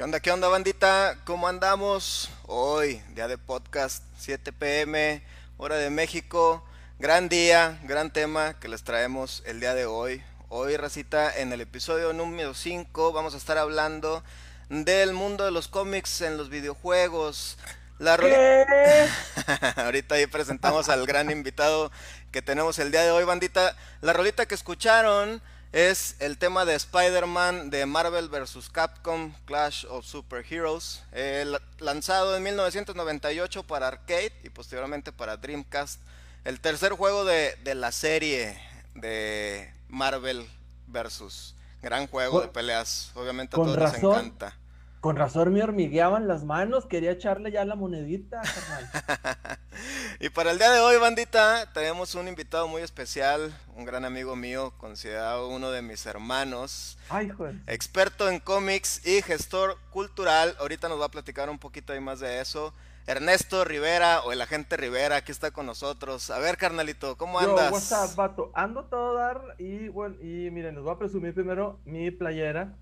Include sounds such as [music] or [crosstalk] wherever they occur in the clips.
¿Qué onda, qué onda, bandita? ¿Cómo andamos? Hoy, día de podcast, 7 pm, hora de México. Gran día, gran tema que les traemos el día de hoy. Hoy, racita, en el episodio número 5 vamos a estar hablando del mundo de los cómics en los videojuegos. La [laughs] Ahorita ahí presentamos al gran invitado que tenemos el día de hoy, bandita. La rolita que escucharon es el tema de Spider-Man de Marvel vs. Capcom Clash of Superheroes, eh, lanzado en 1998 para arcade y posteriormente para Dreamcast. El tercer juego de, la serie de Marvel vs. Gran juego de peleas, obviamente a todos les encanta. Con razón me hormigueaban las manos, quería echarle ya la monedita, [laughs] y para el día de hoy, bandita, tenemos un invitado muy especial, un gran amigo mío, considerado uno de mis hermanos. Ay, joder. Experto en cómics y gestor cultural. Ahorita nos va a platicar un poquito ahí más de eso. Ernesto Rivera o el agente Rivera, aquí está con nosotros. A ver, carnalito, ¿cómo andas? Yo, WhatsApp, vato. Ando todo dar y bueno, y miren, nos voy a presumir primero mi playera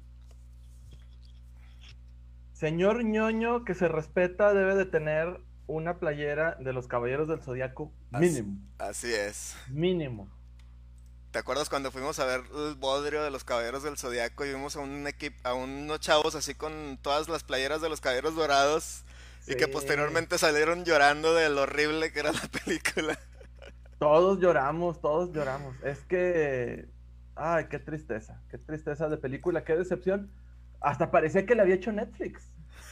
Señor ñoño que se respeta debe de tener una playera de los Caballeros del Zodiaco mínimo. Así, es. Mínimo. ¿Te acuerdas cuando fuimos a ver el bodrio de los Caballeros del Zodiaco y vimos a un equipo, a unos chavos así con todas las playeras de los Caballeros Dorados y que posteriormente salieron llorando de lo horrible que era la [laughs] película? Todos lloramos, todos lloramos. Es que ay, qué tristeza, qué tristeza de película, qué decepción. Hasta parecía que la había hecho Netflix.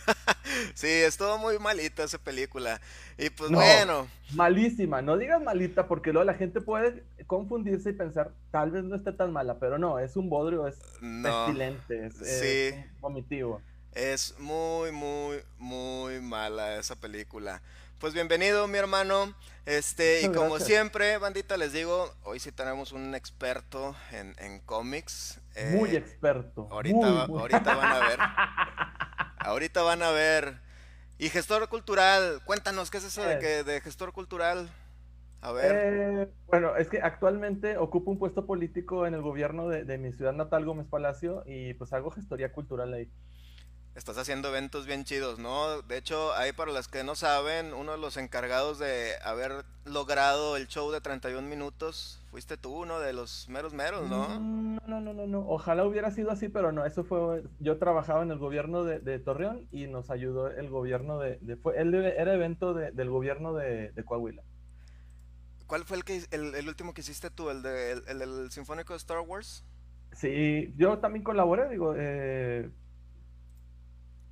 [laughs] sí, estuvo muy malita esa película. Y pues bueno. Malísima, no digas malita porque luego la gente puede confundirse y pensar, tal vez no esté tan mala, pero no, es un bodrio, es pestilente, es, vomitivo. Es muy, muy, muy mala esa película. Pues bienvenido, mi hermano. Este, y como siempre, bandita, les digo, hoy sí tenemos un experto en, cómics. muy eh, experto. Ahorita, ahorita van a ver. [laughs] ahorita van a ver. Y gestor cultural, cuéntanos, ¿qué es eso de, eh. que, de gestor cultural? A ver. Eh, bueno, es que actualmente ocupo un puesto político en el gobierno de, de mi ciudad natal, Gómez Palacio, y pues hago gestoría cultural ahí estás haciendo eventos bien chidos, ¿no? De hecho, ahí para los que no saben, uno de los encargados de haber logrado el show de 31 minutos, fuiste tú, uno de los meros meros, ¿no? Mm, no, no, no, no, Ojalá hubiera sido así, pero no, eso fue, yo trabajaba en el gobierno de, Torreón y nos ayudó el gobierno de, fue, él era evento del gobierno de, Coahuila. ¿Cuál fue el, que, el, último que hiciste tú, el, de, el, Sinfónico de Star Wars? Sí, yo también colaboré, digo, eh,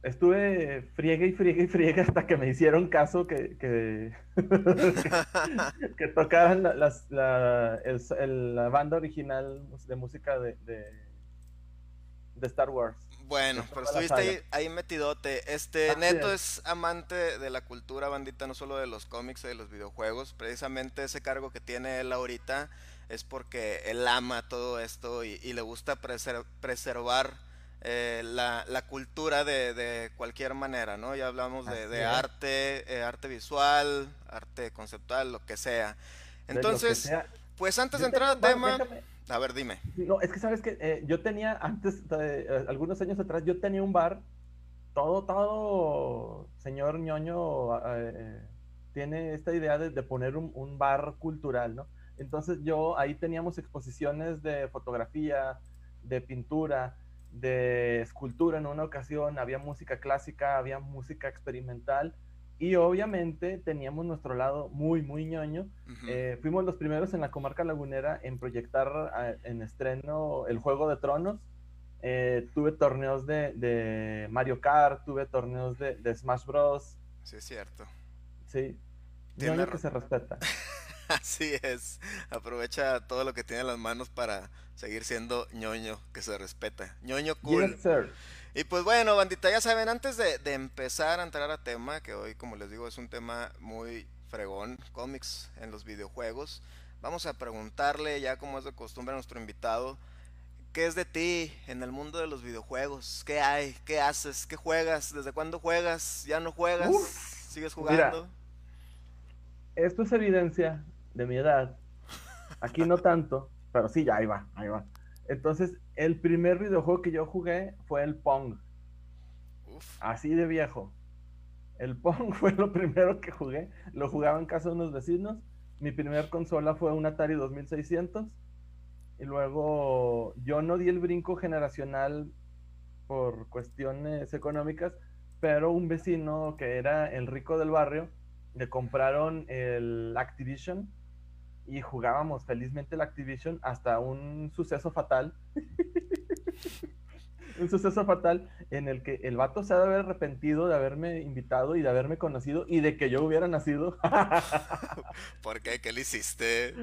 estuve friegue y friegue y friegue hasta que me hicieron caso que, que, [laughs] que, tocaran la, la, la, banda original de música de, de, Star Wars. Bueno, pero estuviste ahí, metidote. Este, Neto es. amante de la cultura bandita, no solo de los cómics y de los videojuegos. Precisamente ese cargo que tiene él ahorita es porque él ama todo esto y, y le gusta preservar eh, la, la, cultura de, de, cualquier manera, ¿no? Ya hablamos de, de arte, eh, arte visual, arte conceptual, lo que sea. Entonces, pues antes de entrar al tema... A ver, dime. No, es que sabes que eh, yo tenía antes, algunos años atrás, yo tenía un bar, todo, todo señor ñoño tiene esta idea de, de poner un, un, bar cultural, ¿no? Entonces yo ahí teníamos exposiciones de fotografía, de pintura, de escultura en una ocasión, había música clásica, había música experimental y obviamente teníamos nuestro lado muy, muy ñoño. Eh, fuimos los primeros en la comarca lagunera en proyectar en estreno el Juego de Tronos. Eh, tuve torneos de, Mario Kart, tuve torneos de, Smash Bros. Sí, es cierto. Sí, ñoño que se respeta. [laughs] [laughs] Así es. Aprovecha todo lo que tiene en las manos para seguir siendo ñoño que se respeta. ñoño cool. Y pues bueno, bandita, ya saben, antes de, empezar a entrar a tema, que hoy, como les digo, es un tema muy fregón, cómics en los videojuegos, vamos a preguntarle, ya como es de costumbre a nuestro invitado, ¿qué es de ti en el mundo de los videojuegos? ¿Qué hay? ¿Qué haces? ¿Qué juegas? ¿Desde cuándo juegas? ¿Ya no juegas? ¿Sigues jugando? esto es evidencia de mi edad. Aquí no tanto, pero sí, ya ahí va, ahí va. Entonces, el primer videojuego que yo jugué fue el Pong. Así de viejo. El Pong [laughs] fue lo primero que jugué. Lo jugaba en casa de unos vecinos. Mi primer consola fue un Atari 2600. Y luego yo no di el brinco generacional por cuestiones económicas, pero un vecino que era el rico del barrio le compraron el Activision y jugábamos felizmente el Activision hasta un suceso fatal. [laughs] un suceso fatal en el que el vato se ha de haber arrepentido de haberme invitado y de haberme conocido y de que yo hubiera nacido. [laughs] ¿Por qué? ¿Qué le hiciste?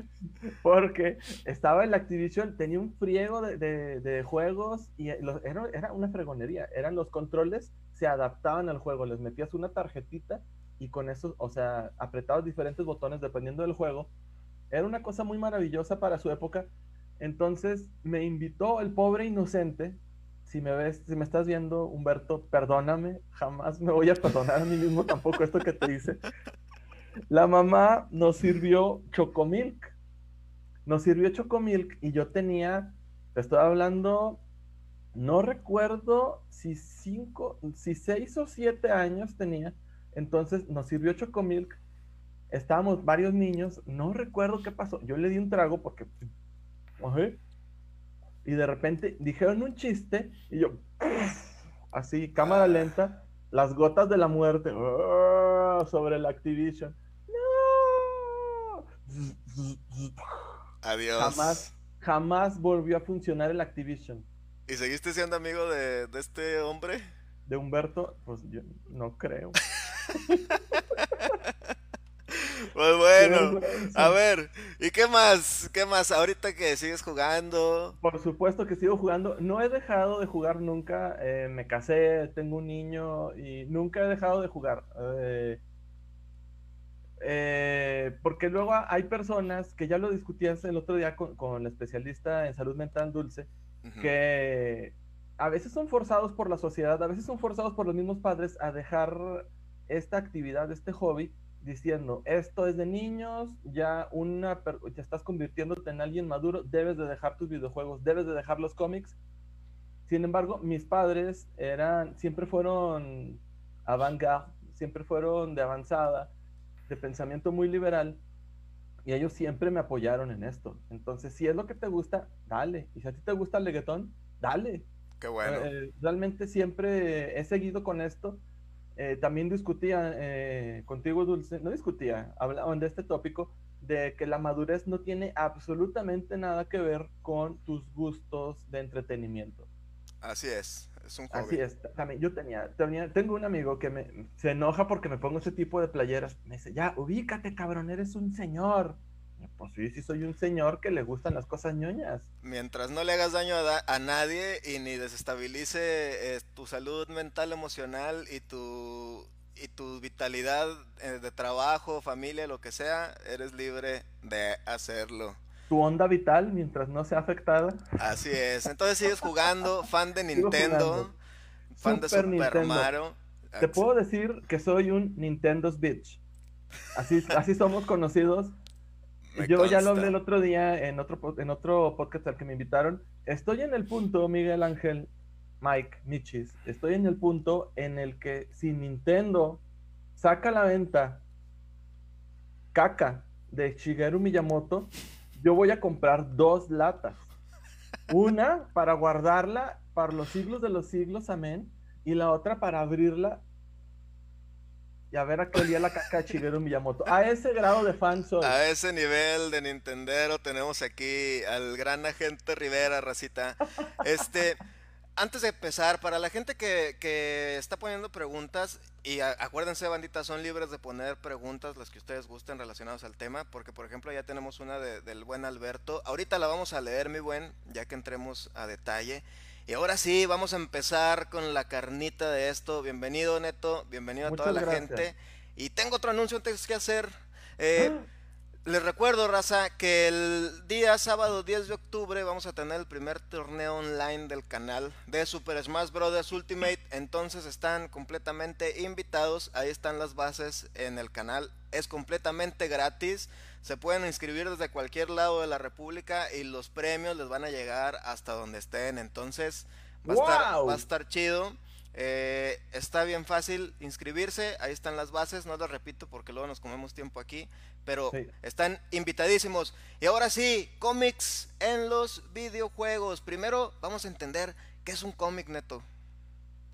Porque estaba el Activision, tenía un friego de, juegos y era, era, una fregonería. Eran los controles, se adaptaban al juego, les metías una tarjetita y con eso, o sea, apretabas diferentes botones dependiendo del juego. Era una cosa muy maravillosa para su época. Entonces me invitó el pobre inocente. Si me ves, si me estás viendo, Humberto, perdóname, jamás me voy a perdonar a mí mismo tampoco esto que te hice. La mamá nos sirvió chocomilk. Nos sirvió chocomilk y yo tenía, te estoy hablando, no recuerdo si cinco, si seis o siete años tenía entonces nos sirvió Chocomilk. Estábamos varios niños. No recuerdo qué pasó. Yo le di un trago porque. Y de repente dijeron un chiste y yo. [clears throat] Así, cámara lenta. Las gotas de la muerte. Sobre el Activision. ¡No! Adiós. Jamás, jamás volvió a funcionar el Activision. ¿Y seguiste siendo amigo de, de este hombre? De Humberto, pues yo no creo. [laughs] Pues bueno, a ver, ¿y qué más? ¿Qué más? Ahorita que sigues jugando. Por supuesto que sigo jugando. No he dejado de jugar nunca. Eh, me casé, tengo un niño y nunca he dejado de jugar. Eh, eh, porque luego hay personas que ya lo discutías el otro día con, con la especialista en salud mental Dulce, que a veces son forzados por la sociedad, a veces son forzados por los mismos padres a dejar esta actividad, este hobby, diciendo, esto es de niños, ya una ya estás convirtiéndote en alguien maduro, debes de dejar tus videojuegos, debes de dejar los cómics. Sin embargo, mis padres eran siempre fueron avant-garde, siempre fueron de avanzada, de pensamiento muy liberal y ellos siempre me apoyaron en esto. Entonces, si es lo que te gusta, dale. Y si a ti te gusta el leguetón, dale. Qué bueno. Eh, realmente siempre he seguido con esto. Eh, también discutía eh, contigo, Dulce, no discutía, hablaban de este tópico, de que la madurez no tiene absolutamente nada que ver con tus gustos de entretenimiento. Así es, es un hobby. Así es, también yo tenía, tenía, tengo un amigo que me, se enoja porque me pongo ese tipo de playeras, me dice, ya, ubícate, cabrón, eres un señor. Pues sí, sí soy un señor que le gustan las cosas ñoñas. Mientras no le hagas daño a, nadie y ni desestabilice eh, tu salud mental, emocional y tu, y tu vitalidad eh, de trabajo, familia, lo que sea, eres libre de hacerlo. Tu onda vital mientras no sea afectada. Así es. Entonces sigues jugando, fan de Nintendo, fan de Super Mario. Te puedo decir que soy un Nintendo's bitch. Así, así somos conocidos yo ya lo hablé el otro día en otro, en otro podcast al que me invitaron. Estoy en el punto, Miguel Ángel, Mike, Michis, estoy en el punto en el que si Nintendo saca a la venta caca de Shigeru Miyamoto, yo voy a comprar dos latas. Una para guardarla para los siglos de los siglos, amén, y la otra para abrirla y a ver a qué olía la caca de Miyamoto. A ese grado de fan soy. A ese nivel de Nintendero tenemos aquí al gran agente Rivera, racita. Este, antes de empezar, para la gente que, que está poniendo preguntas, y acuérdense, bandita, son libres de poner preguntas, las que ustedes gusten relacionadas al tema, porque por ejemplo ya tenemos una del buen Alberto. Ahorita la vamos a leer, mi buen, ya que entremos a detalle. Y ahora sí, vamos a empezar con la carnita de esto. Bienvenido, Neto. Bienvenido a toda la gente. Y tengo otro anuncio antes que hacer. Eh, ah. Les recuerdo, raza, que el día sábado 10 de octubre vamos a tener el primer torneo online del canal de Super Smash Bros. Ultimate. Entonces están completamente invitados. Ahí están las bases en el canal. Es completamente gratis. Se pueden inscribir desde cualquier lado de la República y los premios les van a llegar hasta donde estén. Entonces va, a, estar, va a estar chido. Eh, está bien fácil inscribirse, ahí están las bases, no lo repito porque luego nos comemos tiempo aquí, pero están invitadísimos. Y ahora sí, cómics en los videojuegos. Primero vamos a entender qué es un cómic neto.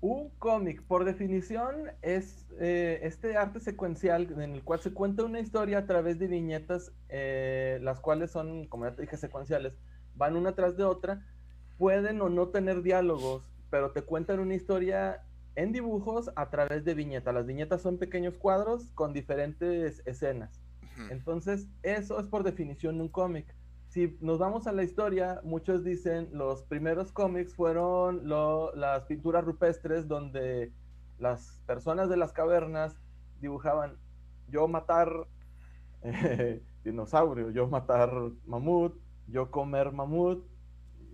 Un cómic, por definición, es eh, este arte secuencial en el cual se cuenta una historia a través de viñetas, eh, las cuales son, como ya te dije, secuenciales, van una tras de otra, pueden o no tener diálogos, pero te cuentan una historia en dibujos a través de viñetas. Las viñetas son pequeños cuadros con diferentes escenas. Entonces, eso es por definición un cómic si nos vamos a la historia, muchos dicen los primeros cómics fueron las pinturas rupestres donde las personas de las cavernas dibujaban yo matar eh, [laughs] dinosaurio, yo matar mamut, yo comer mamut,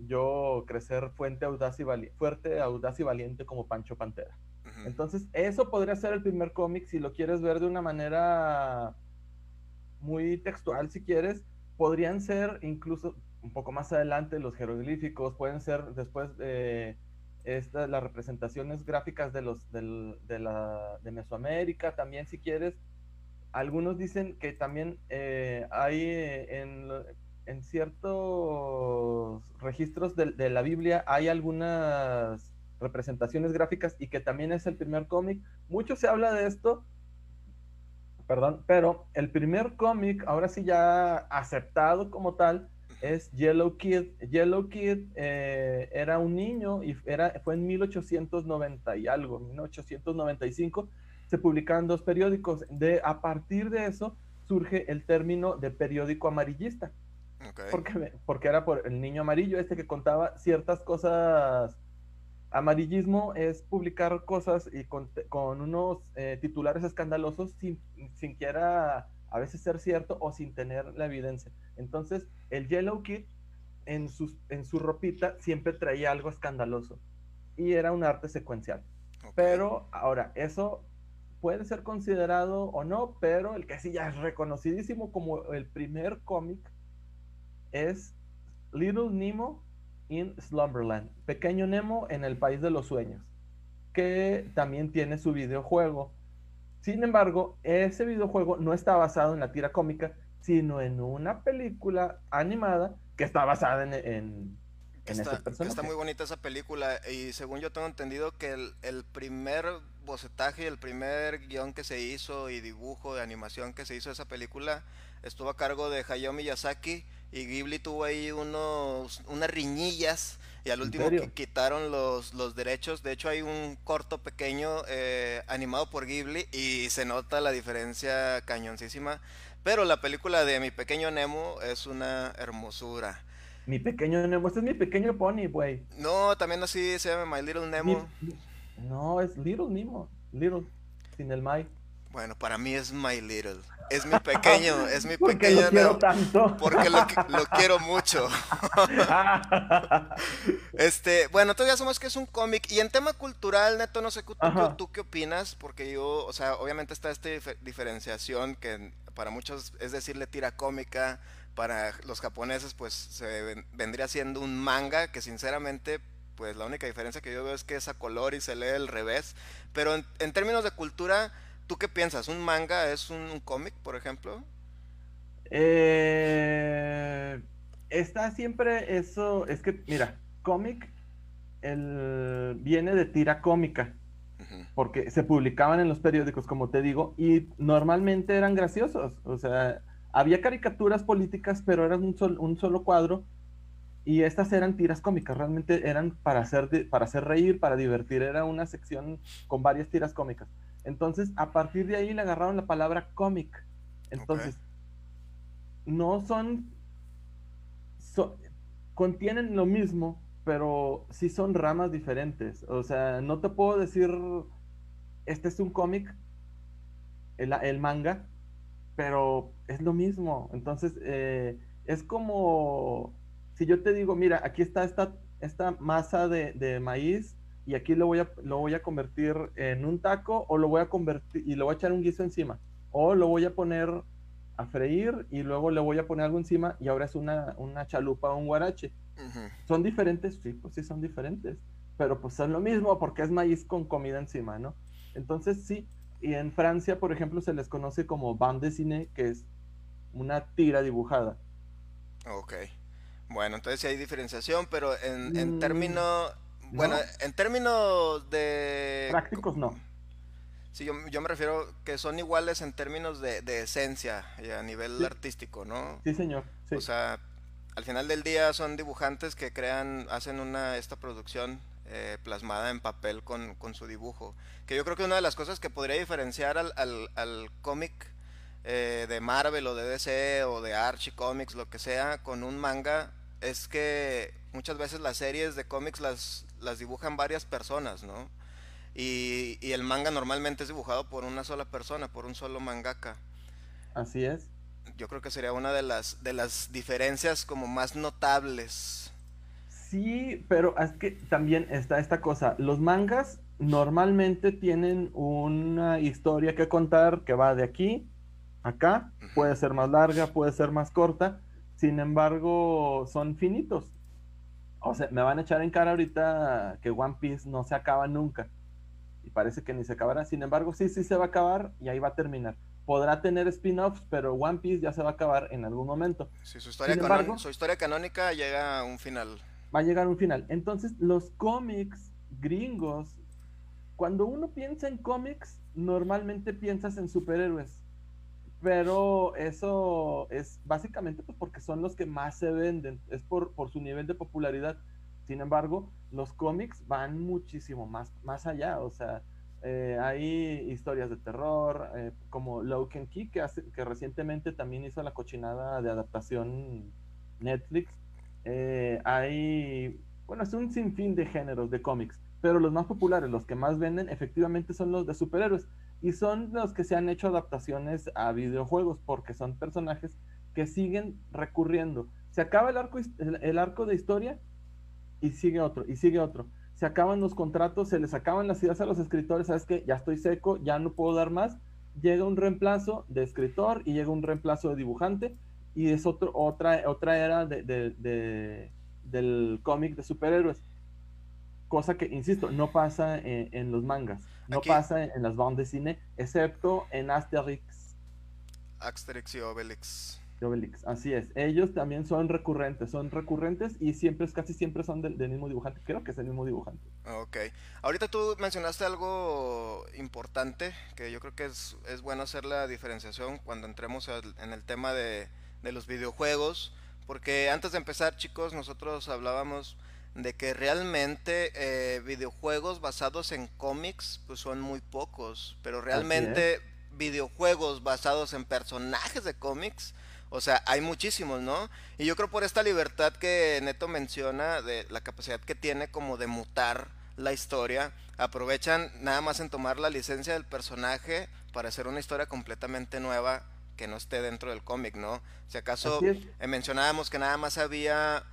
yo crecer fuerte, audaz y fuerte, audaz y valiente como Pancho Pantera. Entonces, eso podría ser el primer cómic si lo quieres ver de una manera muy textual, si quieres podrían ser incluso un poco más adelante los jeroglíficos, pueden ser después eh, las representaciones gráficas de, los, de, la, de Mesoamérica, también si quieres. Algunos dicen que también eh, hay eh, en, en, ciertos registros de, de la Biblia hay algunas representaciones gráficas y que también es el primer cómic. Mucho se habla de esto, perdón, pero el primer cómic, ahora sí ya aceptado como tal, es Yellow Kid. Yellow Kid eh, era un niño y era, fue en 1890 y algo, 1895, se publicaban dos periódicos. De, a partir de eso surge el término de periódico amarillista. Porque, porque era por el niño amarillo, este que contaba ciertas cosas Amarillismo es publicar cosas y con, unos eh, titulares escandalosos sin, siquiera a veces ser cierto o sin tener la evidencia. Entonces, el Yellow Kid en, sus, en su ropita siempre traía algo escandaloso y era un arte secuencial. Pero ahora, eso puede ser considerado o no, pero el que sí ya es reconocidísimo como el primer cómic es Little Nemo in Slumberland, Pequeño Nemo en el País de los Sueños, que también tiene su videojuego. Sin embargo, ese videojuego no está basado en la tira cómica, sino en una película animada que está basada en, en, está, está, muy bonita esa película y según yo tengo entendido que el, primer bocetaje y el primer guion que se hizo y dibujo de animación que se hizo de esa película estuvo a cargo de Hayao Miyazaki y Ghibli tuvo ahí unos, unas riñillas y al último quitaron los, los derechos. De hecho hay un corto pequeño eh, animado por Ghibli y se nota la diferencia cañoncísima. Pero la película de Mi Pequeño Nemo es una hermosura. Mi Pequeño Nemo, este es mi pequeño pony, güey. No, también así se llama My Little Nemo. no, es Little Nemo. Little, sin el My. Bueno, para mí es My Little. Es mi [laughs] pequeño, es mi porque pequeño. Lo quiero tanto. Porque lo, quiero mucho. [laughs] este, bueno, todos ya sabemos que es un cómic. Y en tema cultural, Neto, no sé tú, tú, qué opinas, porque yo, o sea, obviamente está esta diferenciación que para muchos es decirle tira cómica, para los japoneses pues se vendría siendo un manga que sinceramente pues la única diferencia que yo veo es que es a color y se lee al revés. Pero en términos de cultura ¿Tú qué piensas? ¿Un manga es un, cómic, por ejemplo? Eh, está siempre eso, es que, mira, cómic viene de tira cómica, porque se publicaban en los periódicos, como te digo, y normalmente eran graciosos, o sea, había caricaturas políticas, pero eran un, un solo cuadro, y estas eran tiras cómicas, realmente eran para hacer, para hacer reír, para divertir, era una sección con varias tiras cómicas. Entonces, a partir de ahí le agarraron la palabra cómic. Entonces, no son, contienen lo mismo, pero sí son ramas diferentes. O sea, no te puedo decir, este es un cómic, el, manga, pero es lo mismo. Entonces, eh, es como si yo te digo, mira, aquí está esta, esta masa de, de maíz y aquí lo voy a, lo voy a convertir en un taco o lo voy a convertir y le voy a echar un guiso encima o lo voy a poner a freír y luego le voy a poner algo encima y ahora es una, una chalupa o un guarache. ¿Son diferentes? Sí, pues sí son diferentes, pero pues son lo mismo porque es maíz con comida encima, ¿no? Entonces sí, y en Francia, por ejemplo, se les conoce como bande dessinée, que es una tira dibujada. Ok. Bueno, entonces sí hay diferenciación, pero en, en mm. Bueno, en términos de... Prácticos no. Sí, yo, yo, me refiero que son iguales en términos de, esencia y a nivel artístico, ¿no? Sí, señor. O sea, al final del día son dibujantes que crean, hacen una esta producción eh, plasmada en papel con, su dibujo. Que yo creo que una de las cosas que podría diferenciar al, al, cómic eh, de Marvel o de DC o de Archie Comics, lo que sea, con un manga, es que muchas veces las series de cómics las, las dibujan varias personas, ¿no? Y, el manga normalmente es dibujado por una sola persona, por un solo mangaka. Así es. Yo creo que sería una de las, de las diferencias como más notables. Sí, pero es que también está esta cosa. Los mangas normalmente tienen una historia que contar que va de aquí a acá. Puede ser más larga, puede ser más corta. Sin embargo, son finitos o sea, me van a echar en cara ahorita que One Piece no se acaba nunca. Y parece que ni se acabará. Sin embargo, sí, sí se va a acabar y ahí va a terminar. Podrá tener spin-offs, pero One Piece ya se va a acabar en algún momento. Sí, su historia, su historia canónica llega a un final. Va a llegar a un final. Entonces, los cómics gringos, cuando uno piensa en cómics, normalmente piensas en superhéroes pero eso es básicamente pues, porque son los que más se venden, es por, por su nivel de popularidad. Sin embargo, los cómics van muchísimo más, más allá, o sea, eh, hay historias de terror, eh, como Loken Key, que, que recientemente también hizo la cochinada de adaptación Netflix. Eh, hay, bueno, es un sinfín de géneros de cómics, pero los más populares, los que más venden, efectivamente son los de superhéroes. Y son los que se han hecho adaptaciones a videojuegos porque son personajes que siguen recurriendo. Se acaba el arco, el, arco de historia y sigue otro, y sigue otro. Se acaban los contratos, se les acaban las ideas a los escritores, sabes que ya estoy seco, ya no puedo dar más. Llega un reemplazo de escritor y llega un reemplazo de dibujante y es otro, otra, otra era de, del cómic de superhéroes. Cosa que, insisto, no pasa en, los mangas, no pasa en, las bandas de cine, excepto en Asterix. Asterix y Obelix. Obelix, así es. Ellos también son recurrentes, son recurrentes y siempre, casi siempre son del, mismo dibujante. Creo que es el mismo dibujante. Ok. Ahorita tú mencionaste algo importante, que yo creo que es, es bueno hacer la diferenciación cuando entremos en el tema de, de los videojuegos, porque antes de empezar, chicos, nosotros hablábamos de que realmente eh, videojuegos basados en cómics pues son muy pocos, pero realmente videojuegos basados en personajes de cómics, o sea, hay muchísimos, ¿no? Y yo creo por esta libertad que Neto menciona, de la capacidad que tiene como de mutar la historia, aprovechan nada más en tomar la licencia del personaje para hacer una historia completamente nueva que no esté dentro del cómic, ¿no? Si acaso eh, mencionábamos que nada más había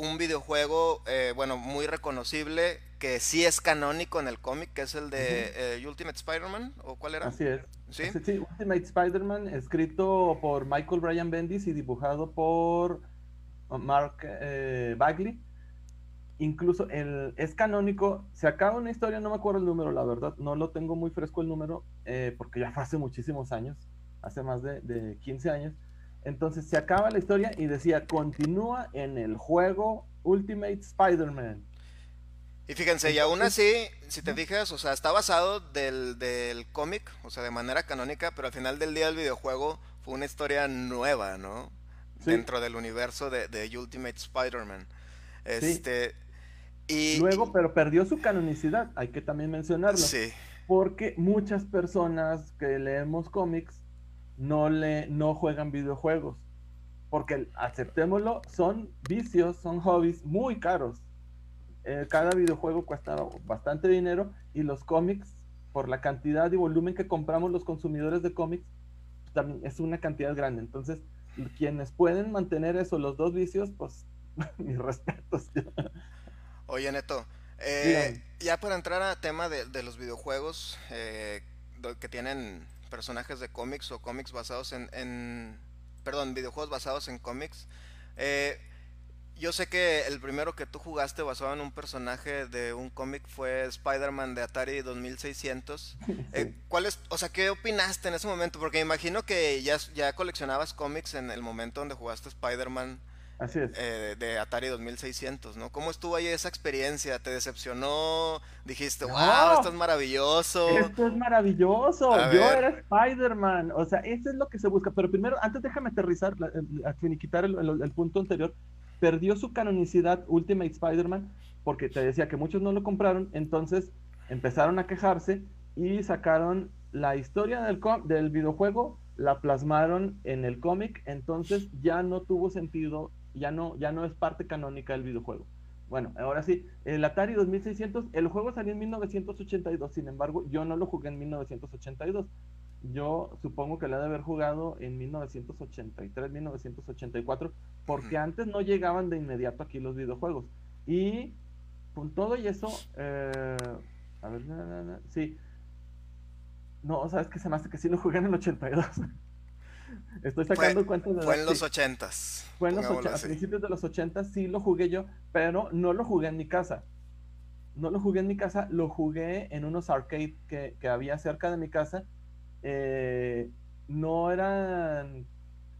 un videojuego, eh, bueno, muy reconocible, que sí es canónico en el cómic, que es el de eh, Ultimate Spider-Man, ¿o cuál era? Así es. ¿Sí? sí, Ultimate Spider-Man, escrito por Michael Bryan Bendis y dibujado por Mark Bagley. Incluso el, es canónico, se acaba una historia, no me acuerdo el número, la verdad, no lo tengo muy fresco el número, porque ya fue hace muchísimos años hace más de, 15 años. Entonces se acaba la historia y decía, continúa en el juego Ultimate Spider-Man. Y fíjense, y aún así, si te fijas, o sea, está basado del, del cómic, o sea, de manera canónica, pero al final del día el videojuego fue una historia nueva, ¿no? Dentro del universo de, de Ultimate Spider-Man. Este, y luego, pero perdió su canonicidad, hay que también mencionarlo. Sí. Porque muchas personas que leemos cómics no, le, no juegan videojuegos. Porque, aceptémoslo, son vicios, son hobbies muy caros. Eh, cada videojuego cuesta bastante dinero y los cómics, por la cantidad y volumen que compramos los consumidores de cómics, también es una cantidad grande. Entonces, quienes pueden mantener eso, los dos vicios, pues [laughs] mis respetos. Oye, Neto, eh, ya para entrar a tema de, los videojuegos eh, que tienen personajes de cómics o cómics basados en, perdón, videojuegos basados en cómics. Eh, yo sé que el primero que tú jugaste basado en un personaje de un cómic fue Spider-Man de Atari 2600. [laughs] Eh, ¿Cuál es, o sea, qué opinaste en ese momento? Porque me imagino que ya, ya coleccionabas cómics en el momento donde jugaste Spider-Man Así es. Eh, de Atari 2600, ¿no? ¿Cómo estuvo ahí esa experiencia? ¿Te decepcionó? Dijiste, wow, esto es maravilloso. Esto es maravilloso. Yo era Spider-Man. O sea, eso es lo que se busca. Pero primero, antes déjame aterrizar, a finiquitar el, el, punto anterior. Perdió su canonicidad Ultimate Spider-Man porque te decía que muchos no lo compraron. Entonces empezaron a quejarse y sacaron la historia del, del videojuego la plasmaron en el cómic, entonces ya no tuvo sentido ya no, ya no es parte canónica del videojuego. Bueno, ahora sí, el Atari 2600, el juego salió en 1982, sin embargo, yo no lo jugué en 1982. Yo supongo que lo he de haber jugado en 1983, 1984, porque antes no llegaban de inmediato aquí los videojuegos. Y con todo y eso, eh, a ver, sí. No, sabes que se me hace que sí lo jugué en el 82. Estoy sacando cuentas de... Fue en los ochentas. Fue en los a principios de los ochentas sí lo jugué yo, pero no lo jugué en mi casa. No lo jugué en mi casa, lo jugué en unos arcades que, que había cerca de mi casa. Eh, no eran...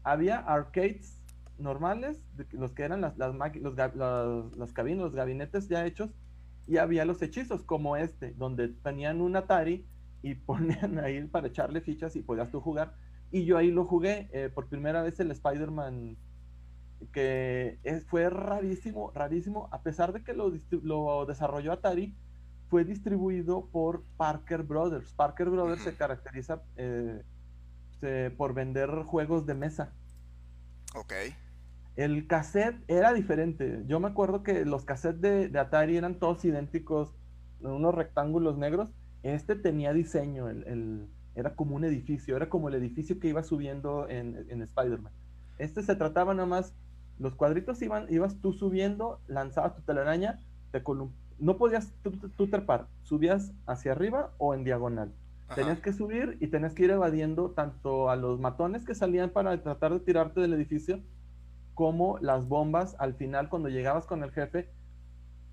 Había arcades normales, los que eran las, las, los, las cabinas, los gabinetes ya hechos, y había los hechizos como este, donde tenían un Atari y [laughs] ponían ahí para echarle fichas y podías tú jugar y yo ahí lo jugué eh, por primera vez el Spider-Man, que fue rarísimo, rarísimo, a pesar de que lo, lo desarrolló Atari, fue distribuido por Parker Brothers. Parker Brothers se caracteriza eh, por vender juegos de mesa. Ok. El cassette era diferente. Yo me acuerdo que los cassettes de, Atari eran todos idénticos, unos rectángulos negros. Este tenía diseño, el, era como un edificio, era como el edificio que iba subiendo en, en Spider-Man. Este se trataba nada más, los cuadritos iban, ibas tú subiendo, lanzabas tu telaraña, te no podías tú, trepar, subías hacia arriba o en diagonal. Tenías que subir y tenías que ir evadiendo tanto a los matones que salían para tratar de tirarte del edificio, como las bombas al final cuando llegabas con el jefe,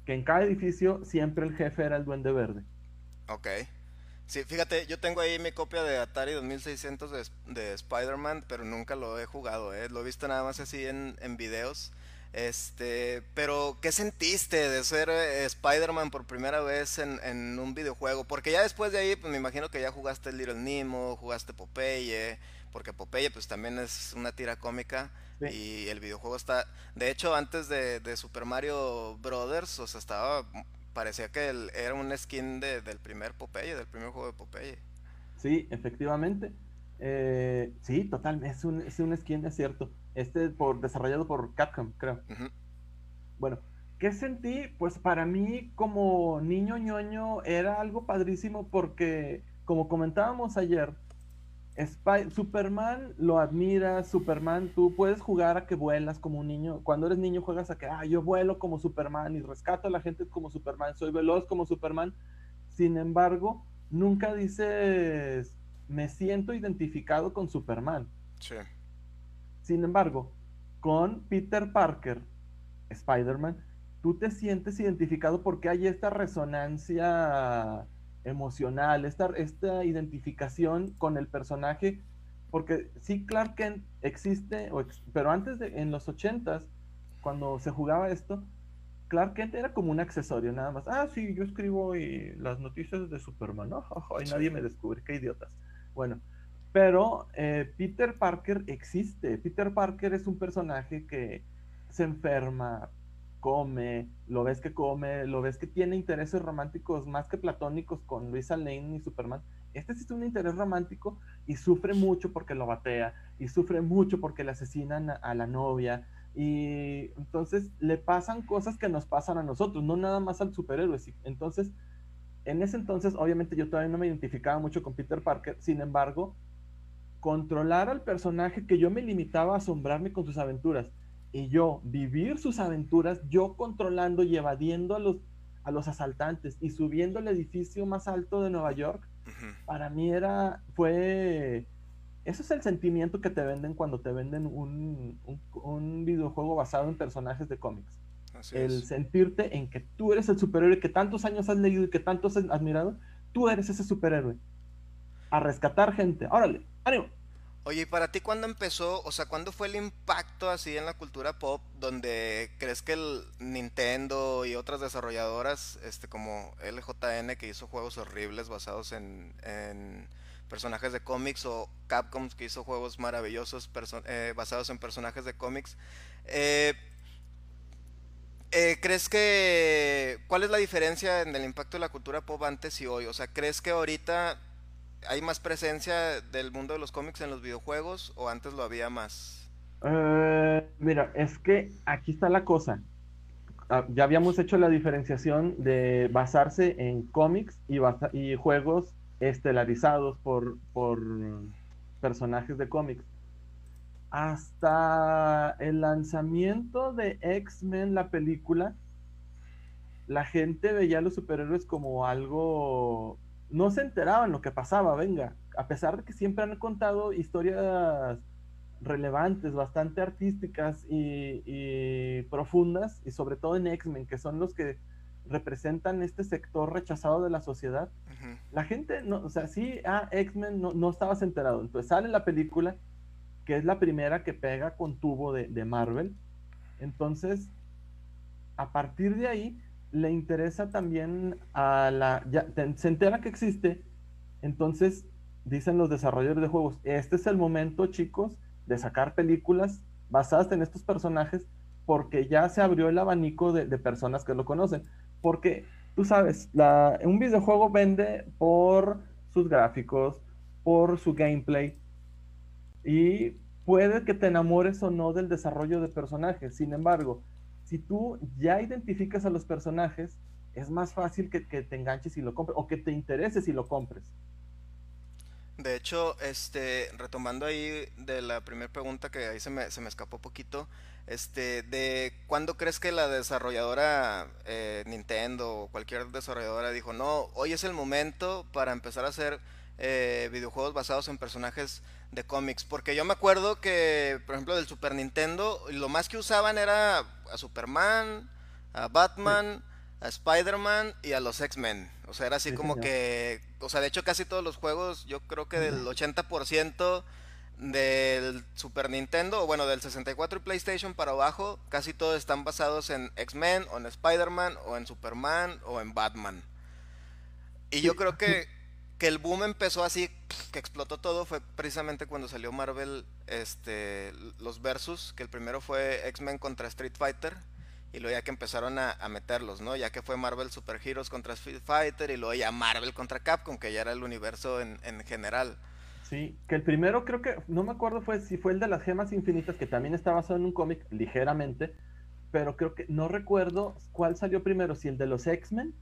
que en cada edificio siempre el jefe era el duende verde. Ok. Sí, fíjate, yo tengo ahí mi copia de Atari 2600 de, de Spider-Man, pero nunca lo he jugado, ¿eh? lo he visto nada más así en, en videos. Este, pero ¿qué sentiste de ser eh, Spider-Man por primera vez en, en, un videojuego? Porque ya después de ahí, pues me imagino que ya jugaste Little Nemo, jugaste Popeye, porque Popeye pues también es una tira cómica y el videojuego está, de hecho antes de, de Super Mario Brothers, o sea, estaba parecía que era un skin del primer Popeye, del primer juego de Popeye. Sí, efectivamente. Eh, sí, total, es un, es un skin, es cierto. Este por desarrollado por Capcom, creo. Bueno, ¿qué sentí? Pues para mí, como niño ñoño, era algo padrísimo porque, como comentábamos ayer, Superman lo admira, Superman, tú puedes jugar a que vuelas como un niño. Cuando eres niño juegas a que, ah, yo vuelo como Superman y rescato a la gente como Superman, soy veloz como Superman. Sin embargo, nunca dices, me siento identificado con Superman. Sí. Sin embargo, con Peter Parker, Spider-Man, tú te sientes identificado porque hay esta resonancia emocional, esta, esta identificación con el personaje, porque sí, Clark Kent existe, pero antes de, en los ochentas, cuando se jugaba esto, Clark Kent era como un accesorio, nada más. Ah, sí, yo escribo y las noticias de Superman, ¿no? [laughs] y nadie me descubre, qué idiotas. Bueno, pero eh, Peter Parker existe. Peter Parker es un personaje que se enferma, come, lo ves que come, lo ves que tiene intereses románticos más que platónicos con Luisa Lane y Superman. Este sí es un interés romántico y sufre mucho porque lo batea y sufre mucho porque le asesinan a, la novia. Y entonces le pasan cosas que nos pasan a nosotros, no nada más al superhéroe. Entonces, en ese entonces, obviamente yo todavía no me identificaba mucho con Peter Parker, sin embargo, controlar al personaje que yo me limitaba a asombrarme con sus aventuras y yo vivir sus aventuras, yo controlando y evadiendo a los, a los asaltantes y subiendo el edificio más alto de Nueva York, para mí era, fue, eso es el sentimiento que te venden cuando te venden un, un, videojuego basado en personajes de cómics. el sentirte en que tú eres el superhéroe que tantos años has leído y que tantos has admirado, tú eres ese superhéroe. A rescatar gente. Órale, ánimo. Oye, ¿y para ti cuándo empezó, o sea, cuándo fue el impacto así en la cultura pop donde crees que el Nintendo y otras desarrolladoras, este como LJN que hizo juegos horribles basados en, personajes de cómics o Capcom que hizo juegos maravillosos eh, basados en personajes de cómics, eh, eh, ¿Crees que... ¿Cuál es la diferencia en el impacto de la cultura pop antes y hoy? O sea, ¿crees que ahorita ¿Hay más presencia del mundo de los cómics en los videojuegos o antes lo había más? Eh, mira, es que aquí está la cosa. Ah, ya habíamos hecho la diferenciación de basarse en cómics y, juegos estelarizados por, por personajes de cómics. Hasta el lanzamiento de X-Men, la película, la gente veía a los superhéroes como algo no se enteraban lo que pasaba, venga, a pesar de que siempre han contado historias relevantes, bastante artísticas y, profundas, y sobre todo en X-Men, que son los que representan este sector rechazado de la sociedad, la gente, no, o sea, sí, ah, X-Men no, no, estabas enterado. Entonces sale la película, que es la primera que pega con tubo de, de Marvel. Entonces, a partir de ahí, le interesa también a la... Se entera que existe, entonces dicen los desarrolladores de juegos, este es el momento chicos de sacar películas basadas en estos personajes porque ya se abrió el abanico de, personas que lo conocen. Porque tú sabes, un videojuego vende por sus gráficos, por su gameplay y puede que te enamores o no del desarrollo de personajes. Sin embargo, si tú ya identificas a los personajes, es más fácil que, te enganches y lo compres, o que te interese si lo compres. De hecho, este, retomando ahí de la primera pregunta que ahí se me, se me escapó poquito, este, de cuándo crees que la desarrolladora eh, Nintendo o cualquier desarrolladora dijo, no, hoy es el momento para empezar a hacer eh, videojuegos basados en personajes de cómics. Porque yo me acuerdo que, por ejemplo, del Super Nintendo, lo más que usaban era a Superman, a Batman, a Spider-Man y a los X-Men. O sea, era así como que, o sea, de hecho casi todos los juegos, yo creo que del 80% del Super Nintendo, o bueno, del 64 y PlayStation para abajo, casi todos están basados en X-Men, o en Spider-Man, o en Superman, o en Batman. Y yo creo que, que el boom empezó así, que explotó todo, fue precisamente cuando salió Marvel, este, los versus, que el primero fue X-Men contra Street Fighter, y luego ya que empezaron a, meterlos, ¿no? Ya que fue Marvel Super Heroes contra Street Fighter, y luego ya Marvel contra Capcom, que ya era el universo en, en general. Sí, que el primero creo que, no me acuerdo fue si fue el de las gemas infinitas, que también está basado en un cómic ligeramente, pero creo que no recuerdo cuál salió primero, si el de los X-Men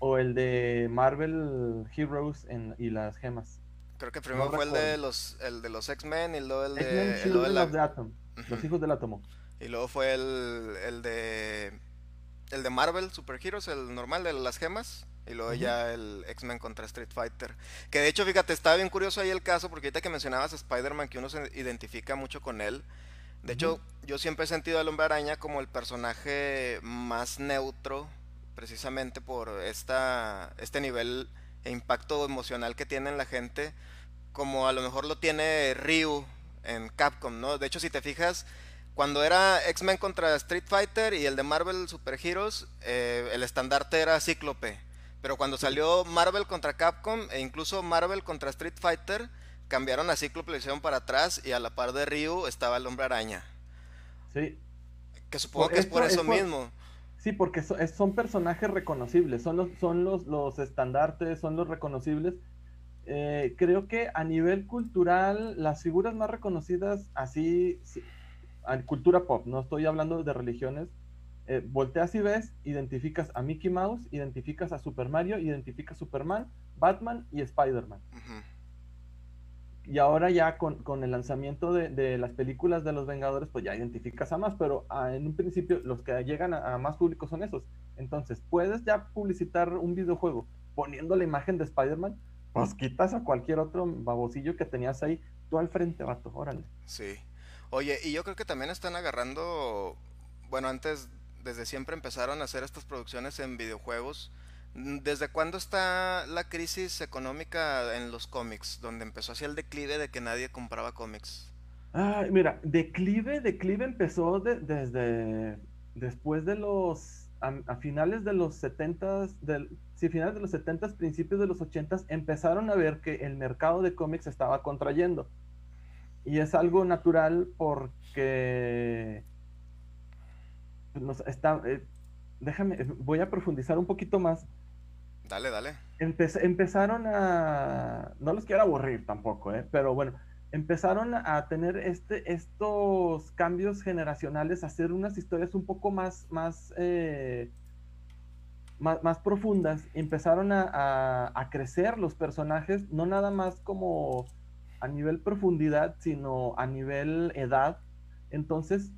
o el de Marvel Heroes y las gemas. Creo que primero fue el de los el de los X-Men y luego el de, el de, los hijos del átomo. Y luego fue el, el de el de Marvel Super Heroes, el normal de las gemas. Y luego ya el X-Men contra Street Fighter. Que de hecho, fíjate, está bien curioso ahí el caso, porque ahorita que mencionabas a Spider-Man, que uno se identifica mucho con él. De hecho, yo siempre he sentido al Hombre Araña como el personaje más neutro, precisamente por esta, este nivel e impacto emocional que tiene en la gente, como a lo mejor lo tiene Ryu en Capcom, ¿no? De hecho, si te fijas, cuando era X-Men contra Street Fighter y el de Marvel Super Heroes, eh, el estandarte era Cíclope. Pero cuando salió Marvel contra Capcom e incluso Marvel contra Street Fighter, cambiaron a Cíclope, lo para atrás y a la par de Ryu estaba el Hombre Araña. Sí. Que supongo que es por eso mismo. Sí, porque son personajes reconocibles, son los, son los, los estandartes, son los reconocibles. Eh, creo que a nivel cultural, las figuras más reconocidas, así, cultura pop, no estoy hablando de religiones, eh, volteas y ves, identificas a Mickey Mouse, identificas a Super Mario, identificas a Superman, Batman y Spider-Man. Y ahora ya con, el lanzamiento de, las películas de los Vengadores, pues ya identificas a más, pero ah, en un principio los que llegan a, más público son esos. Entonces, puedes ya publicitar un videojuego poniendo la imagen de Spider-Man, pues quitas a cualquier otro babosillo que tenías ahí, tú al frente, vato, órale. Sí. Oye, y yo creo que también están agarrando, bueno, antes desde siempre empezaron a hacer estas producciones en videojuegos. ¿Desde cuándo está la crisis económica en los cómics? Donde empezó así el declive de que nadie compraba cómics. Ah, mira, declive, declive empezó desde después de los a, finales de los 70 del sí, finales de los 70 principios de los 80 empezaron a ver que el mercado de cómics estaba contrayendo. Y es algo natural porque está, eh, déjame, voy a profundizar un poquito más. Dale, dale. empezaron a, no los quiero aburrir tampoco, eh, pero bueno, empezaron a tener este, estos cambios generacionales, a hacer unas historias un poco más, más, eh, más, profundas. Empezaron a, a crecer los personajes, no nada más como a nivel profundidad, sino a nivel edad. Entonces,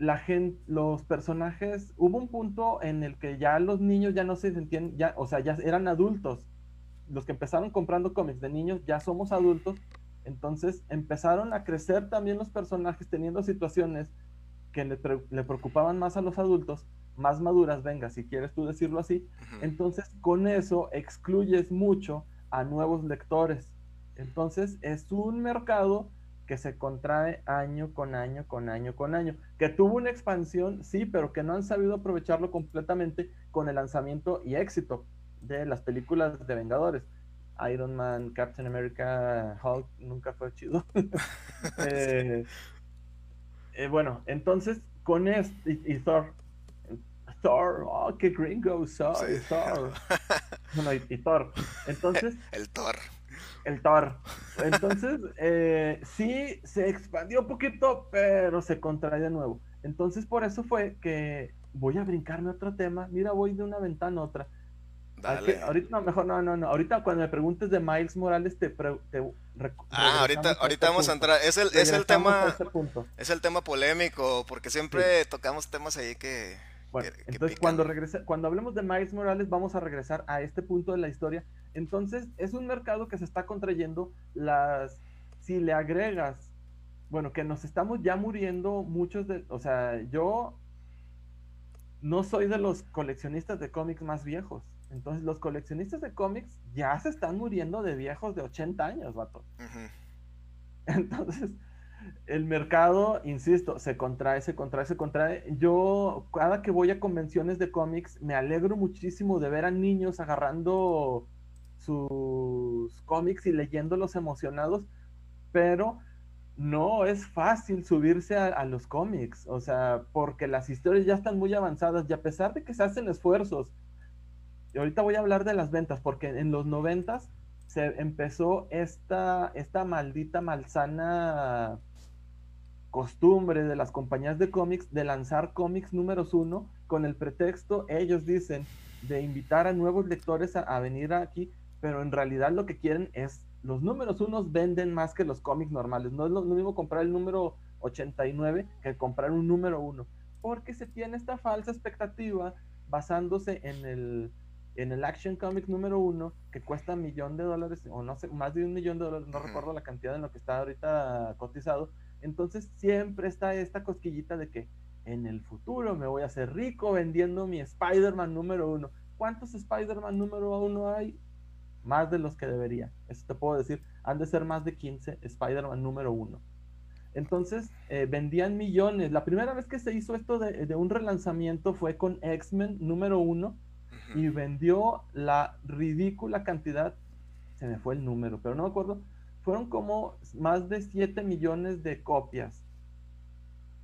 la gente, los personajes, hubo un punto en el que ya los niños ya no se sentían, ya, o sea, ya eran adultos. Los que empezaron comprando cómics de niños ya somos adultos. Entonces empezaron a crecer también los personajes teniendo situaciones que le, preocupaban más a los adultos, más maduras, venga, si quieres tú decirlo así. Entonces con eso excluyes mucho a nuevos lectores. Entonces es un mercado que se contrae año con año, con año, con año. Que tuvo una expansión, sí, pero que no han sabido aprovecharlo completamente con el lanzamiento y éxito de las películas de Vengadores. Iron Man, Captain America, Hulk, nunca fue chido. [laughs] Eh, eh, bueno, entonces con este, y, Thor, Thor, oh, qué gringo, Thor, Thor. [laughs] y, Thor. Entonces. El Thor el Thor. Entonces, [laughs] eh, sí, se expandió un poquito, pero se contrae de nuevo. Entonces, por eso fue que voy a brincarme otro tema. Mira, voy de una ventana a otra. Dale. ahorita, no, mejor no, no, no. Ahorita cuando me preguntes de Miles Morales te, Ah, ahorita, ahorita este vamos a entrar. Es el, es el tema. Este es el tema polémico, porque siempre tocamos temas ahí que. Bueno, entonces cuando regrese, cuando hablemos de Miles Morales, vamos a regresar a este punto de la historia. Entonces, es un mercado que se está contrayendo. Las, si le agregas, bueno, que nos estamos ya muriendo muchos de, o sea, yo no soy de los coleccionistas de cómics más viejos. Entonces, los coleccionistas de cómics ya se están muriendo de viejos de 80 años, vato. Entonces, el mercado, insisto, se contrae, se contrae, se contrae. Yo, cada que voy a convenciones de cómics, me alegro muchísimo de ver a niños agarrando sus cómics y leyéndolos emocionados, pero no es fácil subirse a, los cómics, o sea, porque las historias ya están muy avanzadas y a pesar de que se hacen esfuerzos, y ahorita voy a hablar de las ventas, porque en los noventas se empezó esta, esta maldita malsana costumbre de las compañías de cómics de lanzar cómics números uno con el pretexto, ellos dicen, de invitar a nuevos lectores a venir aquí, pero en realidad lo que quieren es los números unos venden más que los cómics normales. No es lo mismo comprar el número 89 que comprar un número uno, porque se tiene esta falsa expectativa basándose en el, en el Action Comics número uno que cuesta un millón de dólares, o no sé, más de un millón de dólares, no recuerdo la cantidad en lo que está ahorita cotizado. Entonces siempre está esta cosquillita de que en el futuro me voy a hacer rico vendiendo mi Spider-Man número uno. ¿Cuántos Spider-Man número uno hay? Más de los que debería. Eso te puedo decir, han de ser más de 15 Spider-Man número uno. Entonces, eh, vendían millones. La primera vez que se hizo esto de, un relanzamiento fue con X-Men número uno y vendió la ridícula cantidad, se me fue el número, pero no me acuerdo, fueron como más de 7 millones de copias.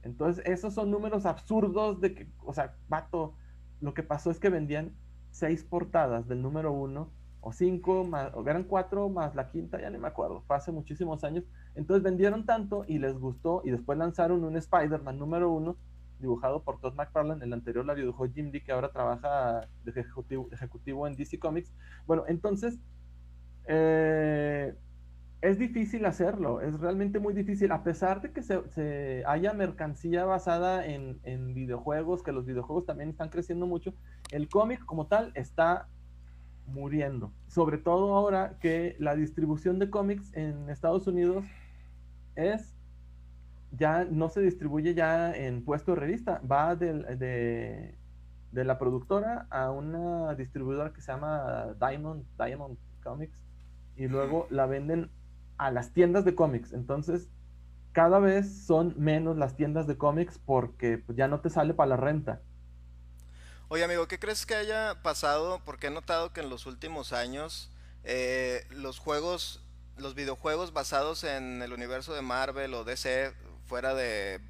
Entonces, esos son números absurdos de que, o sea, vato, lo que pasó es que vendían seis portadas del número uno o cinco, más, o eran cuatro más la quinta, ya ni me acuerdo, fue hace muchísimos años. Entonces vendieron tanto y les gustó y después lanzaron un Spider-Man número uno dibujado por Todd McFarlane, el anterior la dibujó Jim Lee, que ahora trabaja de ejecutivo, ejecutivo en DC Comics. Bueno, entonces eh, es difícil hacerlo, es realmente muy difícil, a pesar de que se, haya mercancía basada en, videojuegos, que los videojuegos también están creciendo mucho, el cómic como tal está muriendo. Sobre todo ahora que la distribución de cómics en Estados Unidos es ya no se distribuye ya en puesto de revista, va de, de, la productora a una distribuidora que se llama Diamond, Diamond Comics y luego la venden a las tiendas de cómics. Entonces, cada vez son menos las tiendas de cómics porque pues, ya no te sale para la renta. Oye amigo, ¿qué crees que haya pasado? Porque he notado que en los últimos años eh, los juegos, los videojuegos basados en el universo de Marvel o DC, fuera de,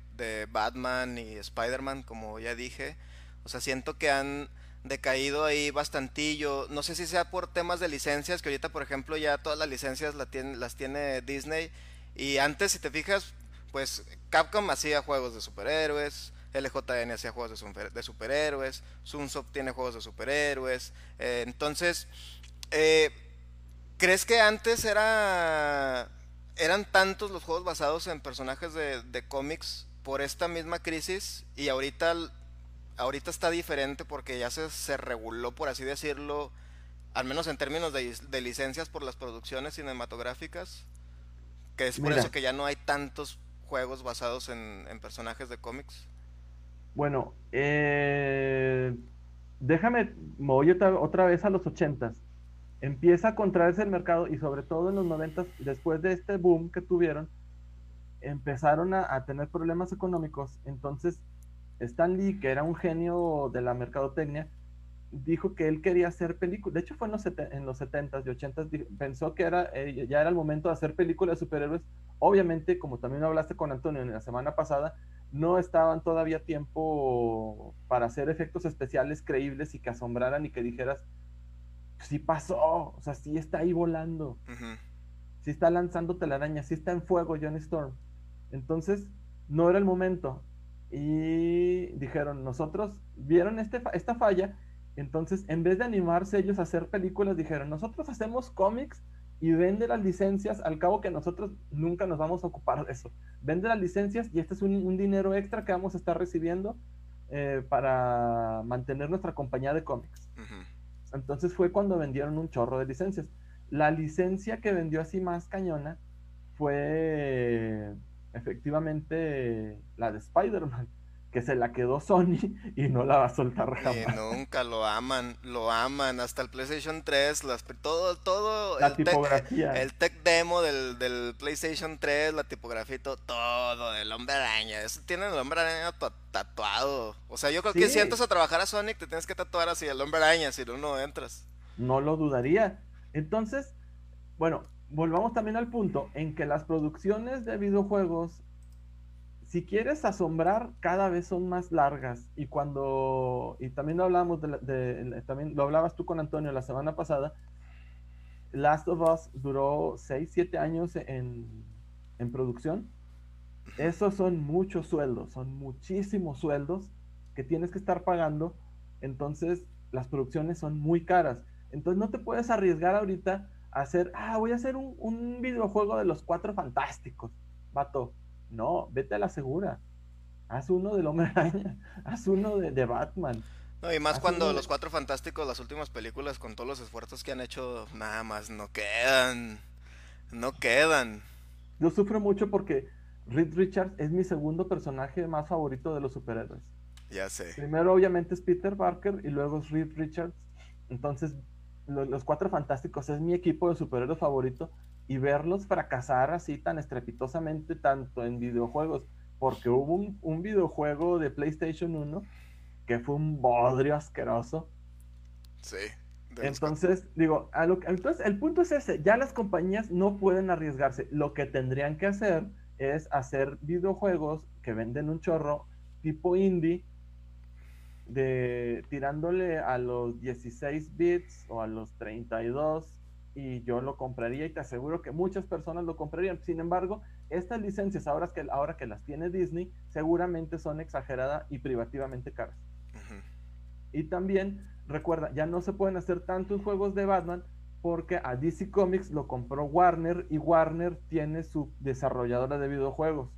Batman y Spider-Man, como ya dije, o sea, siento que han decaído ahí bastantillo. No sé si sea por temas de licencias, que ahorita, por ejemplo, ya todas las licencias las tiene Disney. Y antes, si te fijas, pues Capcom hacía juegos de superhéroes, LJN hacía juegos de, superhéroes, Sunsoft tiene juegos de superhéroes. Eh, entonces, eh, ¿crees que antes era eran tantos los juegos basados en personajes de, cómics por esta misma crisis y ahorita, ahorita está diferente porque ya se, se reguló, por así decirlo, al menos en términos de, licencias por las producciones cinematográficas? Que es por eso que ya no hay tantos juegos basados en personajes de cómics. Bueno, eh, déjame, me otra, vez a los ochentas. Empieza a contraerse el mercado y sobre todo en los noventas, después de este boom que tuvieron, empezaron a, tener problemas económicos. Entonces, Stan Lee, que era un genio de la mercadotecnia, dijo que él quería hacer películas. De hecho, fue en los, en los 70s y 80s, pensó que era, eh, ya era el momento de hacer películas de superhéroes. Obviamente, como también hablaste con Antonio en la semana pasada, no estaban todavía tiempo para hacer efectos especiales creíbles y que asombraran y que dijeras, sí pasó, o sea, sí está ahí volando, sí está lanzando telaraña, sí está en fuego Johnny Storm. Entonces, no era el momento. Y dijeron, nosotros vieron este, esta falla Entonces, en vez de animarse ellos a hacer películas, dijeron, nosotros hacemos cómics y vende las licencias, al cabo que nosotros nunca nos vamos a ocupar de eso. Vende las licencias y este es un, dinero extra que vamos a estar recibiendo eh, para mantener nuestra compañía de cómics. Entonces fue cuando vendieron un chorro de licencias. La licencia que vendió así más cañona fue efectivamente la de Spider-Man que se la quedó Sony y no la va a soltar jamás. Y nunca lo aman, lo aman, hasta el PlayStation 3, las, todo, todo, la el, tipografía. Tech, el tech demo del, del, PlayStation 3, la tipografía todo, todo, el hombre araña, eso tienen el hombre araña tatuado. O sea, yo creo que si entras a trabajar a Sonic, te tienes que tatuar así el hombre araña, si no, no entras. No lo dudaría. Entonces, bueno, volvamos también al punto en que las producciones de videojuegos si quieres asombrar, cada vez son más largas. Y cuando, y también lo hablamos de, también lo hablabas tú con Antonio la semana pasada, Last of Us duró 6, 7 años en, en producción. Esos son muchos sueldos, son muchísimos sueldos que tienes que estar pagando. Entonces, las producciones son muy caras. Entonces, no te puedes arriesgar ahorita a hacer, ah, voy a hacer un, un videojuego de los cuatro fantásticos. Vato, no, vete a la segura. Haz uno del Hombre Araña. [laughs] Haz uno de, Batman. No, y más cuando los Cuatro Fantásticos, las últimas películas, con todos los esfuerzos que han hecho, nada más no quedan. No quedan. Yo sufro mucho porque Reed Richards es mi segundo personaje más favorito de los superhéroes. Ya sé. Primero, obviamente, es Peter Parker y luego es Reed Richards. Entonces, los Cuatro Fantásticos es mi equipo de superhéroes favorito y verlos fracasar así tan estrepitosamente tanto en videojuegos, porque hubo un, videojuego de PlayStation 1 que fue un bodrio asqueroso. Sí. Entonces, digo, a lo, entonces el punto es ese, ya las compañías no pueden arriesgarse, lo que tendrían que hacer es hacer videojuegos que venden un chorro tipo indie, de tirándole a los 16 bits o a los 32 y yo lo compraría y te aseguro que muchas personas lo comprarían. Sin embargo, estas licencias, ahora que, ahora que las tiene Disney, seguramente son exageradas y privativamente caras. Y también, recuerda, ya no se pueden hacer tantos juegos de Batman porque a DC Comics lo compró Warner y Warner tiene su desarrolladora de videojuegos.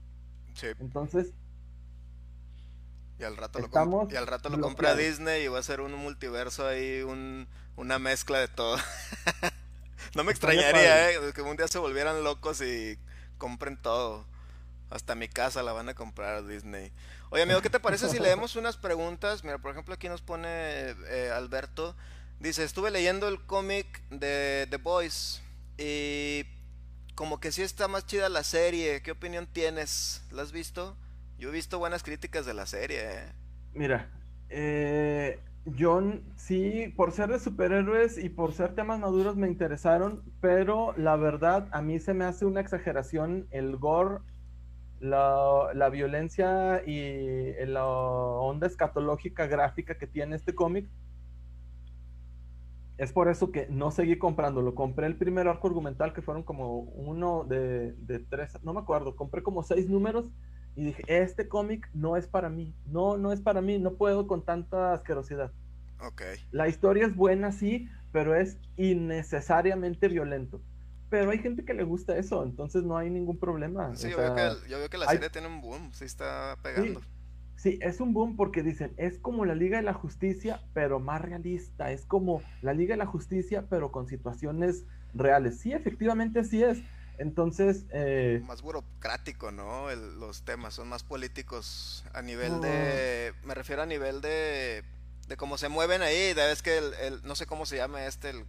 Sí. Entonces, y al rato, lo, y al rato lo compra Disney y va a ser un multiverso ahí, un, una mezcla de todo. [laughs] No me extrañaría, eh, que un día se volvieran locos y compren todo. Hasta mi casa la van a comprar Disney. Oye, amigo, ¿qué te parece si [laughs] leemos unas preguntas? Mira, por ejemplo, aquí nos pone eh, Alberto. Dice, estuve leyendo el cómic de The Boys y como que sí está más chida la serie. ¿Qué opinión tienes? ¿La has visto? Yo he visto buenas críticas de la serie. Eh. Mira, eh, John, sí, por ser de superhéroes y por ser temas maduros me interesaron, pero la verdad a mí se me hace una exageración el gore, la, violencia y la onda escatológica gráfica que tiene este cómic. Es por eso que no seguí comprándolo. Compré el primer arco argumental que fueron como uno de, de tres, no me acuerdo, compré como seis números y dije, este cómic no es para mí, no, no es para mí, no puedo con tanta asquerosidad. Ok. La historia es buena, sí, pero es innecesariamente violento. Pero hay gente que le gusta eso, entonces no hay ningún problema. Sí, yo, veo que, la serie tiene un boom, sí está pegando. Sí, es un boom porque dicen, es como la Liga de la Justicia, pero más realista. Es como la Liga de la Justicia, pero con situaciones reales. Sí, efectivamente sí es. Entonces... Eh, más burocrático, ¿no? los temas son más políticos a nivel de... Me refiero a nivel de... De cómo se mueven ahí. De vez que el, No sé cómo se llama este, el,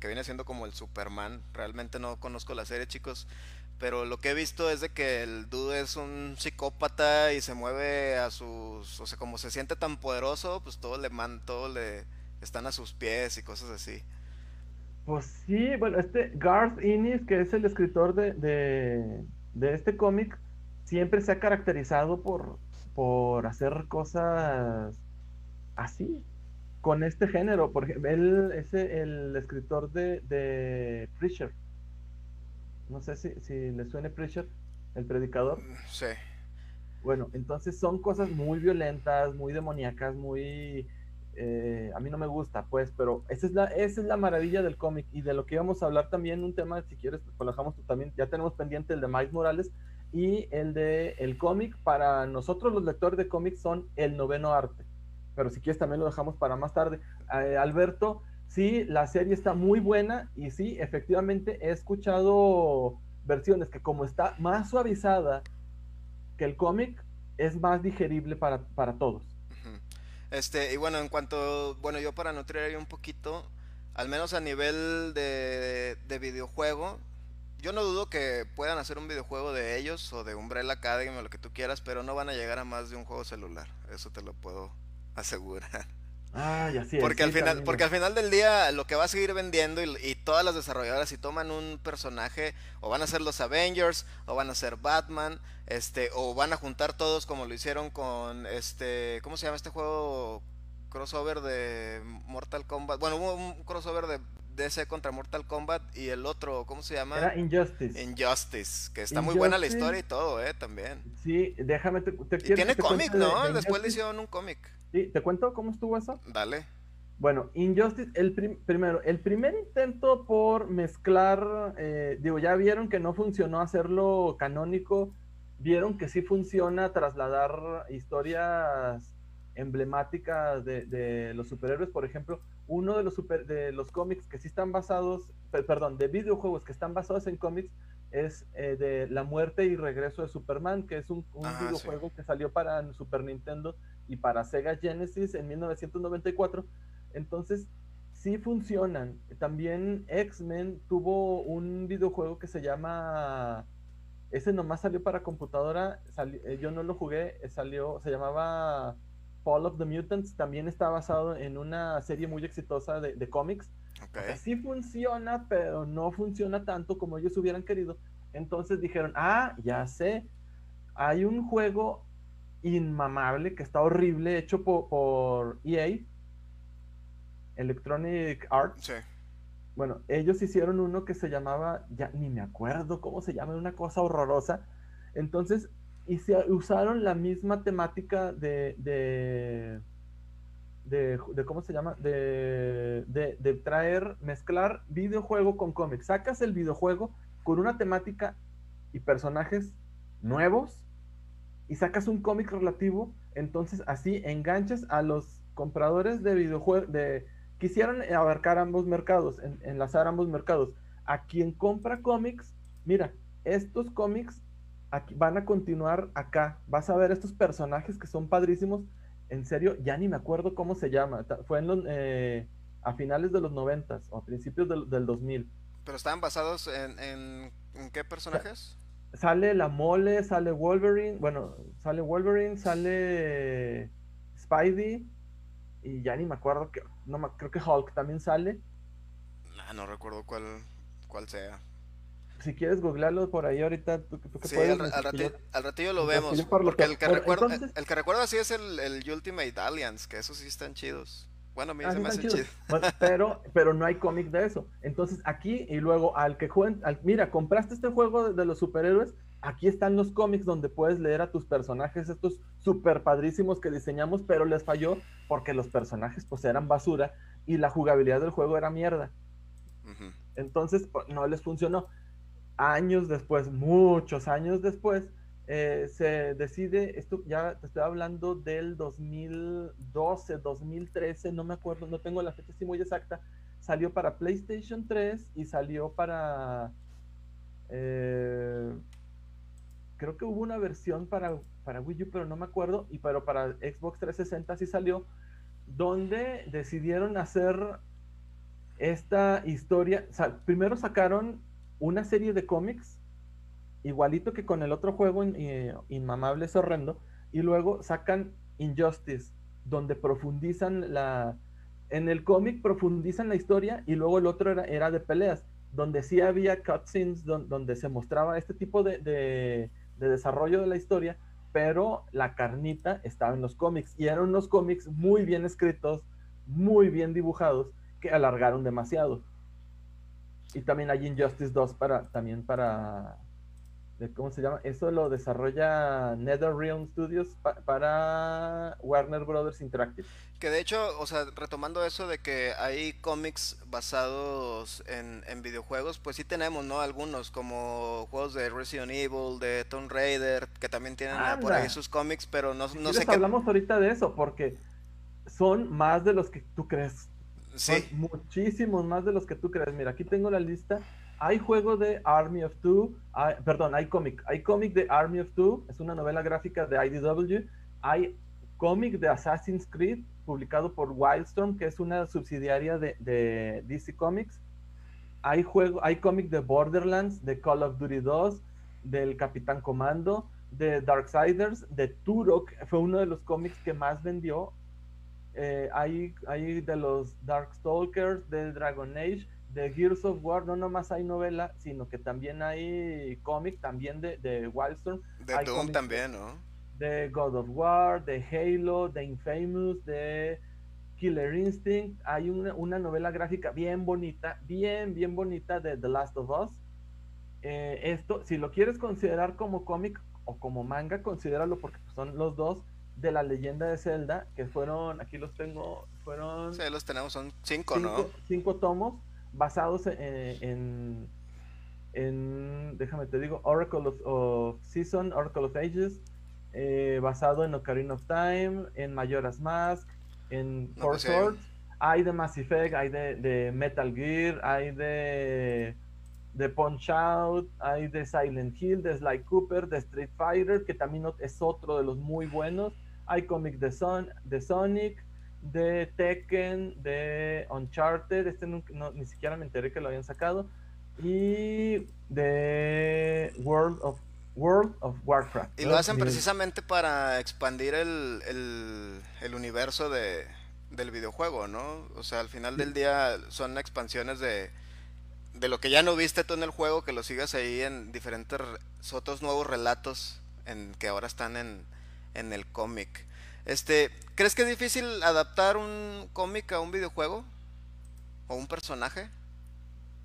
que viene siendo como el Superman. Realmente no conozco la serie, chicos. Pero lo que he visto es de que el dude es un psicópata y se mueve a sus... O sea, como se siente tan poderoso, pues todo le man, todo le... Están a sus pies y cosas así. Pues sí, bueno, este Garth Ennis, que es el escritor de, de, este cómic, siempre se ha caracterizado por, por hacer cosas así, con este género. Porque él es el escritor de, de Preacher. No sé si, si le suene Preacher, el predicador. Sí. Bueno, entonces son cosas muy violentas, muy demoníacas, muy eh, a mí no me gusta, pues, pero esa es la, esa es la maravilla del cómic y de lo que íbamos a hablar también, un tema, si quieres, pues dejamos también, ya tenemos pendiente el de Miles Morales y el de el cómic, para nosotros los lectores de cómics son el noveno arte, pero si quieres también lo dejamos para más tarde. Eh, Alberto, sí, la serie está muy buena y sí, efectivamente he escuchado versiones que como está más suavizada que el cómic, es más digerible para, para todos. Este, y bueno, en cuanto, bueno, yo para nutrir ahí un poquito, al menos a nivel de, de videojuego, yo no dudo que puedan hacer un videojuego de ellos o de Umbrella Academy o lo que tú quieras, pero no van a llegar a más de un juego celular. Eso te lo puedo [laughs] asegurar. Ah, ya sí. Porque, al final, porque al final del día lo que va a seguir vendiendo y, todas las desarrolladoras si toman un personaje o van a ser los Avengers o van a ser Batman, este, o van a juntar todos como lo hicieron con este, ¿cómo se llama este juego crossover de Mortal Kombat? Bueno, hubo un crossover de DC contra Mortal Kombat y el otro, ¿cómo se llama? Era Injustice. Injustice, que está muy buena la historia y todo, ¿eh? También. Sí, déjame te, te tiene cómic, ¿no? Después le hicieron un cómic. Sí, ¿te cuento cómo estuvo eso? Dale. Bueno, Injustice, el primero, el primer intento por mezclar, eh, digo, ya vieron que no funcionó hacerlo canónico, vieron que sí funciona trasladar historias emblemáticas de, de los superhéroes, por ejemplo, uno de los, super, de los cómics que sí están basados, perdón, de videojuegos que están basados en cómics es eh, de La muerte y regreso de Superman, que es un, ah, videojuego que salió para Super Nintendo y para Sega Genesis en 1994. Entonces, sí funcionan. También X-Men tuvo un videojuego que se llama... Ese nomás salió para computadora, eh, yo no lo jugué, eh, salió, se llamaba Fall of the Mutants también está basado en una serie muy exitosa de, cómics. Sí funciona, pero no funciona tanto como ellos hubieran querido. Entonces dijeron, ah, ya sé, hay un juego inmamable que está horrible, hecho por, EA, Electronic Arts. Bueno, ellos hicieron uno que se llamaba, ya ni me acuerdo cómo se llama, una cosa horrorosa. Entonces y se usaron la misma temática de, de, de, ¿cómo se llama? De, de, traer, mezclar videojuego con cómic. Sacas el videojuego con una temática y personajes nuevos y sacas un cómic relativo, entonces así enganchas a los compradores de videojuegos, de, quisieran abarcar ambos mercados, enlazar ambos mercados. A quien compra cómics, mira, estos cómics van a continuar acá. Vas a ver estos personajes que son padrísimos. En serio, ya ni me acuerdo cómo se llama. Fue en eh, a finales de los noventas o a principios del, del 2000. ¿Pero estaban basados en, en, qué personajes? Sale la mole, sale Wolverine, bueno, sale Wolverine, sale Spidey y ya ni me acuerdo que, no creo que Hulk también sale. no recuerdo cuál, cuál sea si quieres googlearlo por ahí ahorita, tú, sí, Al, ratillo, lo vemos. Porque el que, recuerda, el, que recuerda sí es el, el, Ultimate Alliance, que esos sí están chidos. Bueno, a mí ah, se me hacen chidos. [laughs] pero, pero no hay cómic de eso. Entonces aquí y luego al que jueguen, mira, compraste este juego de, los superhéroes, aquí están los cómics donde puedes leer a tus personajes, estos super padrísimos que diseñamos, pero les falló porque los personajes pues eran basura y la jugabilidad del juego era mierda. Entonces pues, no les funcionó años después, muchos años después, eh, se decide, esto ya te estoy hablando del 2012, 2013, no me acuerdo, no tengo la fecha así muy exacta, salió para PlayStation 3 y salió para... Eh, creo que hubo una versión para, para Wii U, pero no me acuerdo, y pero para Xbox 360 sí salió, donde decidieron hacer esta historia, primero sacaron una serie de cómics, igualito que con el otro juego eh, Inmamable es horrendo, y luego sacan Injustice, donde profundizan la... En el cómic profundizan la historia y luego el otro era, era de peleas, donde sí había cutscenes donde se mostraba este tipo de, de, de desarrollo de la historia, pero la carnita estaba en los cómics y eran unos cómics muy bien escritos, muy bien dibujados, que alargaron demasiado. Y también hay Injustice 2 para, también para, ¿cómo se llama? Eso lo desarrolla NetherRealm Studios para Warner Brothers Interactive. Que de hecho, o sea, retomando eso de que hay cómics basados en, videojuegos, pues sí tenemos, ¿no? Algunos, como juegos de Resident Evil, de Tomb Raider, que también tienen por ahí sus cómics, pero no, no sé qué... hablamos ahorita de eso, porque son más de los que tú crees. Sí. Muchísimos más de los que tú crees. Mira, aquí tengo la lista hay juego de Army of Two, perdón, hay cómic. Hay cómic de Army of Two, es una novela gráfica de IDW. Hay cómic de Assassin's Creed, publicado por Wildstorm, que es una subsidiaria de, DC Comics. Hay juego, hay cómic de Borderlands, de Call of Duty 2, del Capitán Comando, de Darksiders, de Turok, fue uno de los cómics que más vendió. Eh, hay, hay de los Darkstalkers, de Dragon Age, de Gears of War no nomás hay novela, sino que también hay cómic, también de, de Wildstorm. De Doom también, ¿no? De God of War, de Halo, de Infamous, de Killer Instinct. Hay una, novela gráfica bien bonita, bien, bien bonita de The Last of Us. Eh, esto, si lo quieres considerar como cómic o como manga, considéralo porque son los dos de la leyenda de Zelda, que fueron, aquí los tengo, fueron... Sí, los tenemos, son cinco, ¿no? Cinco tomos basados en, en, déjame te digo, Oracle of, Season, Oracle of Ages, eh, basado en Ocarina of Time, en Majora's Mask, en Four pues Swords. Hay de Mass Effect, hay de, Metal Gear, hay de, de Punch Out, hay de Silent Hill, de Sly Cooper, de Street Fighter, que también es otro de los muy buenos. Hay cómic de, Son, de Sonic, de Tekken, de Uncharted, este ni siquiera me enteré que lo habían sacado, y de World of, World of Warcraft. Y lo hacen precisamente para expandir el, el, universo de, del videojuego, ¿no? O sea, al final del día son expansiones de, de lo que ya no viste tú en el juego, que lo sigas ahí en diferentes otros nuevos relatos en que ahora están en, en el cómic. Este, ¿crees que es difícil adaptar un cómic a un videojuego? ¿O un personaje?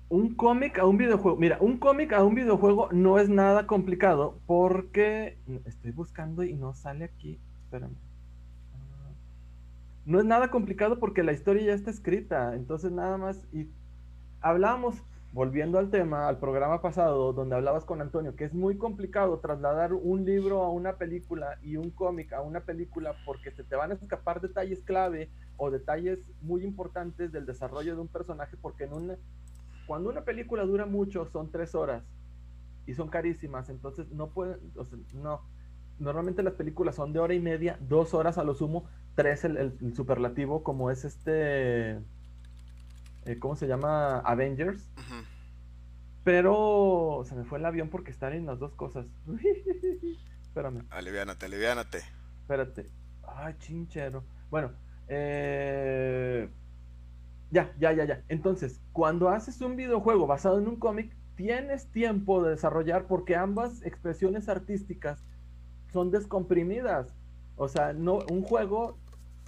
Un cómic a un videojuego. Mira, un cómic a un videojuego no es nada complicado porque estoy buscando y no sale aquí. Espérame. No es nada complicado porque la historia ya está escrita. Entonces nada más y hablábamos volviendo al tema, al programa pasado donde hablabas con Antonio, que es muy complicado trasladar un libro a una película y un cómic a una película porque se te van a escapar detalles clave o detalles muy importantes del desarrollo de un personaje, porque en una, cuando una película dura mucho son tres horas y son carísimas, entonces no pueden, o sea, no. Normalmente las películas son de hora y media, dos horas a lo sumo, tres el, superlativo, como es este eh, ¿cómo se llama? Avengers. Pero se me fue el avión porque están en las dos cosas. [laughs] Espérame. Aliviánate, aliviánate. Espérate. Ay, chinchero. Bueno, eh... ya, ya, ya, ya. Entonces, cuando haces un videojuego basado en un cómic, tienes tiempo de desarrollar porque ambas expresiones artísticas son descomprimidas. O sea, no, un juego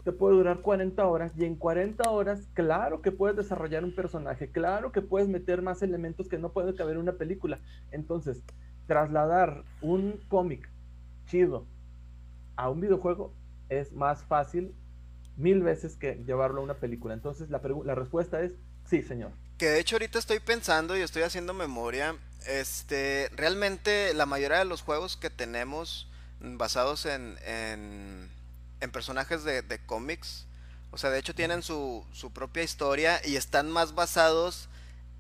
te puede durar 40 horas y en 40 horas, claro que puedes desarrollar un personaje, claro que puedes meter más elementos que no puede caber en una película. Entonces, trasladar un cómic chido a un videojuego es más fácil mil veces que llevarlo a una película. Entonces, la, la respuesta es sí, señor. Que de hecho ahorita estoy pensando y estoy haciendo memoria, este, realmente la mayoría de los juegos que tenemos basados en en personajes de, cómics. O sea, de hecho tienen su, su propia historia y están más basados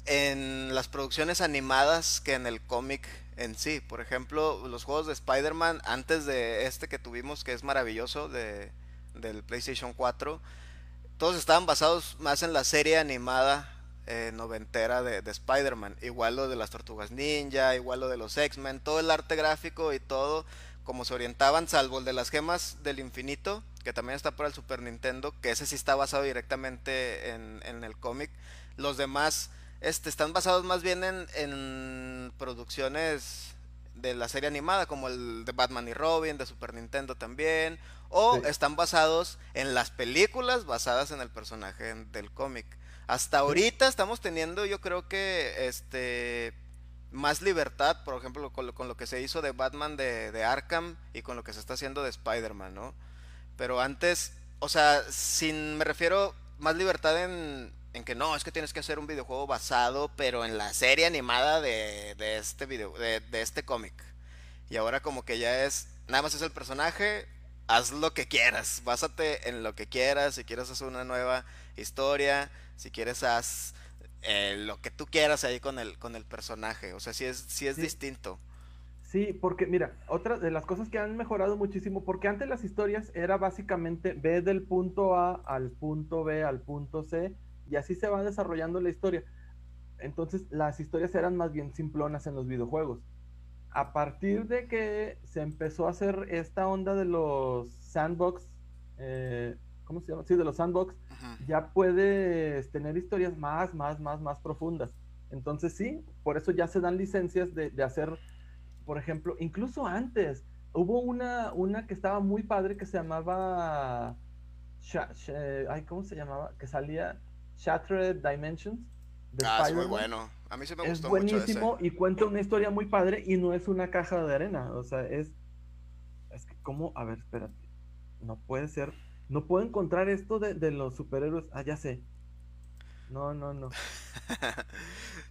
en las producciones animadas que en el cómic en sí. Por ejemplo, los juegos de Spider-Man, antes de este que tuvimos, que es maravilloso, de, del PlayStation 4, todos estaban basados más en la serie animada eh, noventera de, de Spider-Man. Igual lo de las Tortugas Ninja, igual lo de los X-Men, todo el arte gráfico y todo como se orientaban, salvo el de las gemas del infinito, que también está para el Super Nintendo, que ese sí está basado directamente en, el cómic. Los demás este, están basados más bien en, producciones de la serie animada, como el de Batman y Robin, de Super Nintendo también, o están basados en las películas basadas en el personaje del cómic. Hasta ahorita estamos teniendo, yo creo que, este, más libertad, por ejemplo, con lo, con lo que se hizo de Batman de, de Arkham y con lo que se está haciendo de Spider-Man, ¿no? Pero antes, o sea, sin, me refiero más libertad en, en que no, es que tienes que hacer un videojuego basado, pero en la serie animada de, de este video, de, de este cómic. Y ahora como que ya es, nada más es el personaje, haz lo que quieras, básate en lo que quieras, si quieres hacer una nueva historia, si quieres haz eh, lo que tú quieras ahí con el, con el personaje, o sea, sí es, sí es Sí. distinto. Sí, porque mira, otra de las cosas que han mejorado muchísimo, porque antes las historias era básicamente ve del punto A al punto B al punto C y así se va desarrollando la historia. Entonces las historias eran más bien simplonas en los videojuegos. A partir de que se empezó a hacer esta onda de los sandbox, eh, ¿cómo se llama? Sí, de los sandbox, Ujú. ya puedes tener historias más, más, más, más profundas. Entonces sí, por eso ya se dan licencias de, de hacer, por ejemplo, incluso antes, hubo una, una que estaba muy padre que se llamaba, Sha- ay, ¿cómo se llamaba? Que salía Shattered Dimensions. de Ah, sí, muy bueno. A mí sí me Es gustó mucho ese. buenísimo y cuenta una historia muy padre y no es una caja de arena. O sea, es. Es que, ¿cómo? A ver, espérate. No puede ser. No puedo encontrar esto de, de los superhéroes. Ah, ya sé. No, no, no. [laughs]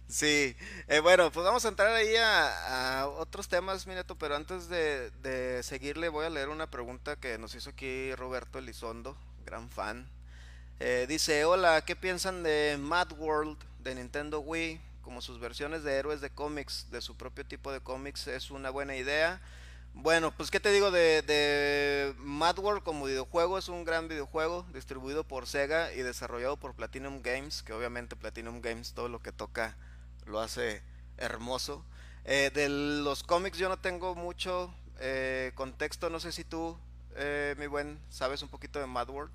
Sí, eh, bueno, pues vamos a entrar ahí a, otros temas, Mineto, pero antes de, de seguirle voy a leer una pregunta que nos hizo aquí Roberto Elizondo, gran fan. Eh, dice, hola, ¿qué piensan de Mad World de Nintendo Wii? Como sus versiones de héroes de cómics, de su propio tipo de cómics, ¿es una buena idea? Bueno, pues qué te digo de, de Mad World como videojuego, es un gran videojuego distribuido por Sega y desarrollado por Platinum Games, que obviamente Platinum Games todo lo que toca lo hace hermoso. Eh, de los cómics yo no tengo mucho eh, contexto, no sé si tú, eh, mi buen, sabes un poquito de Mad World.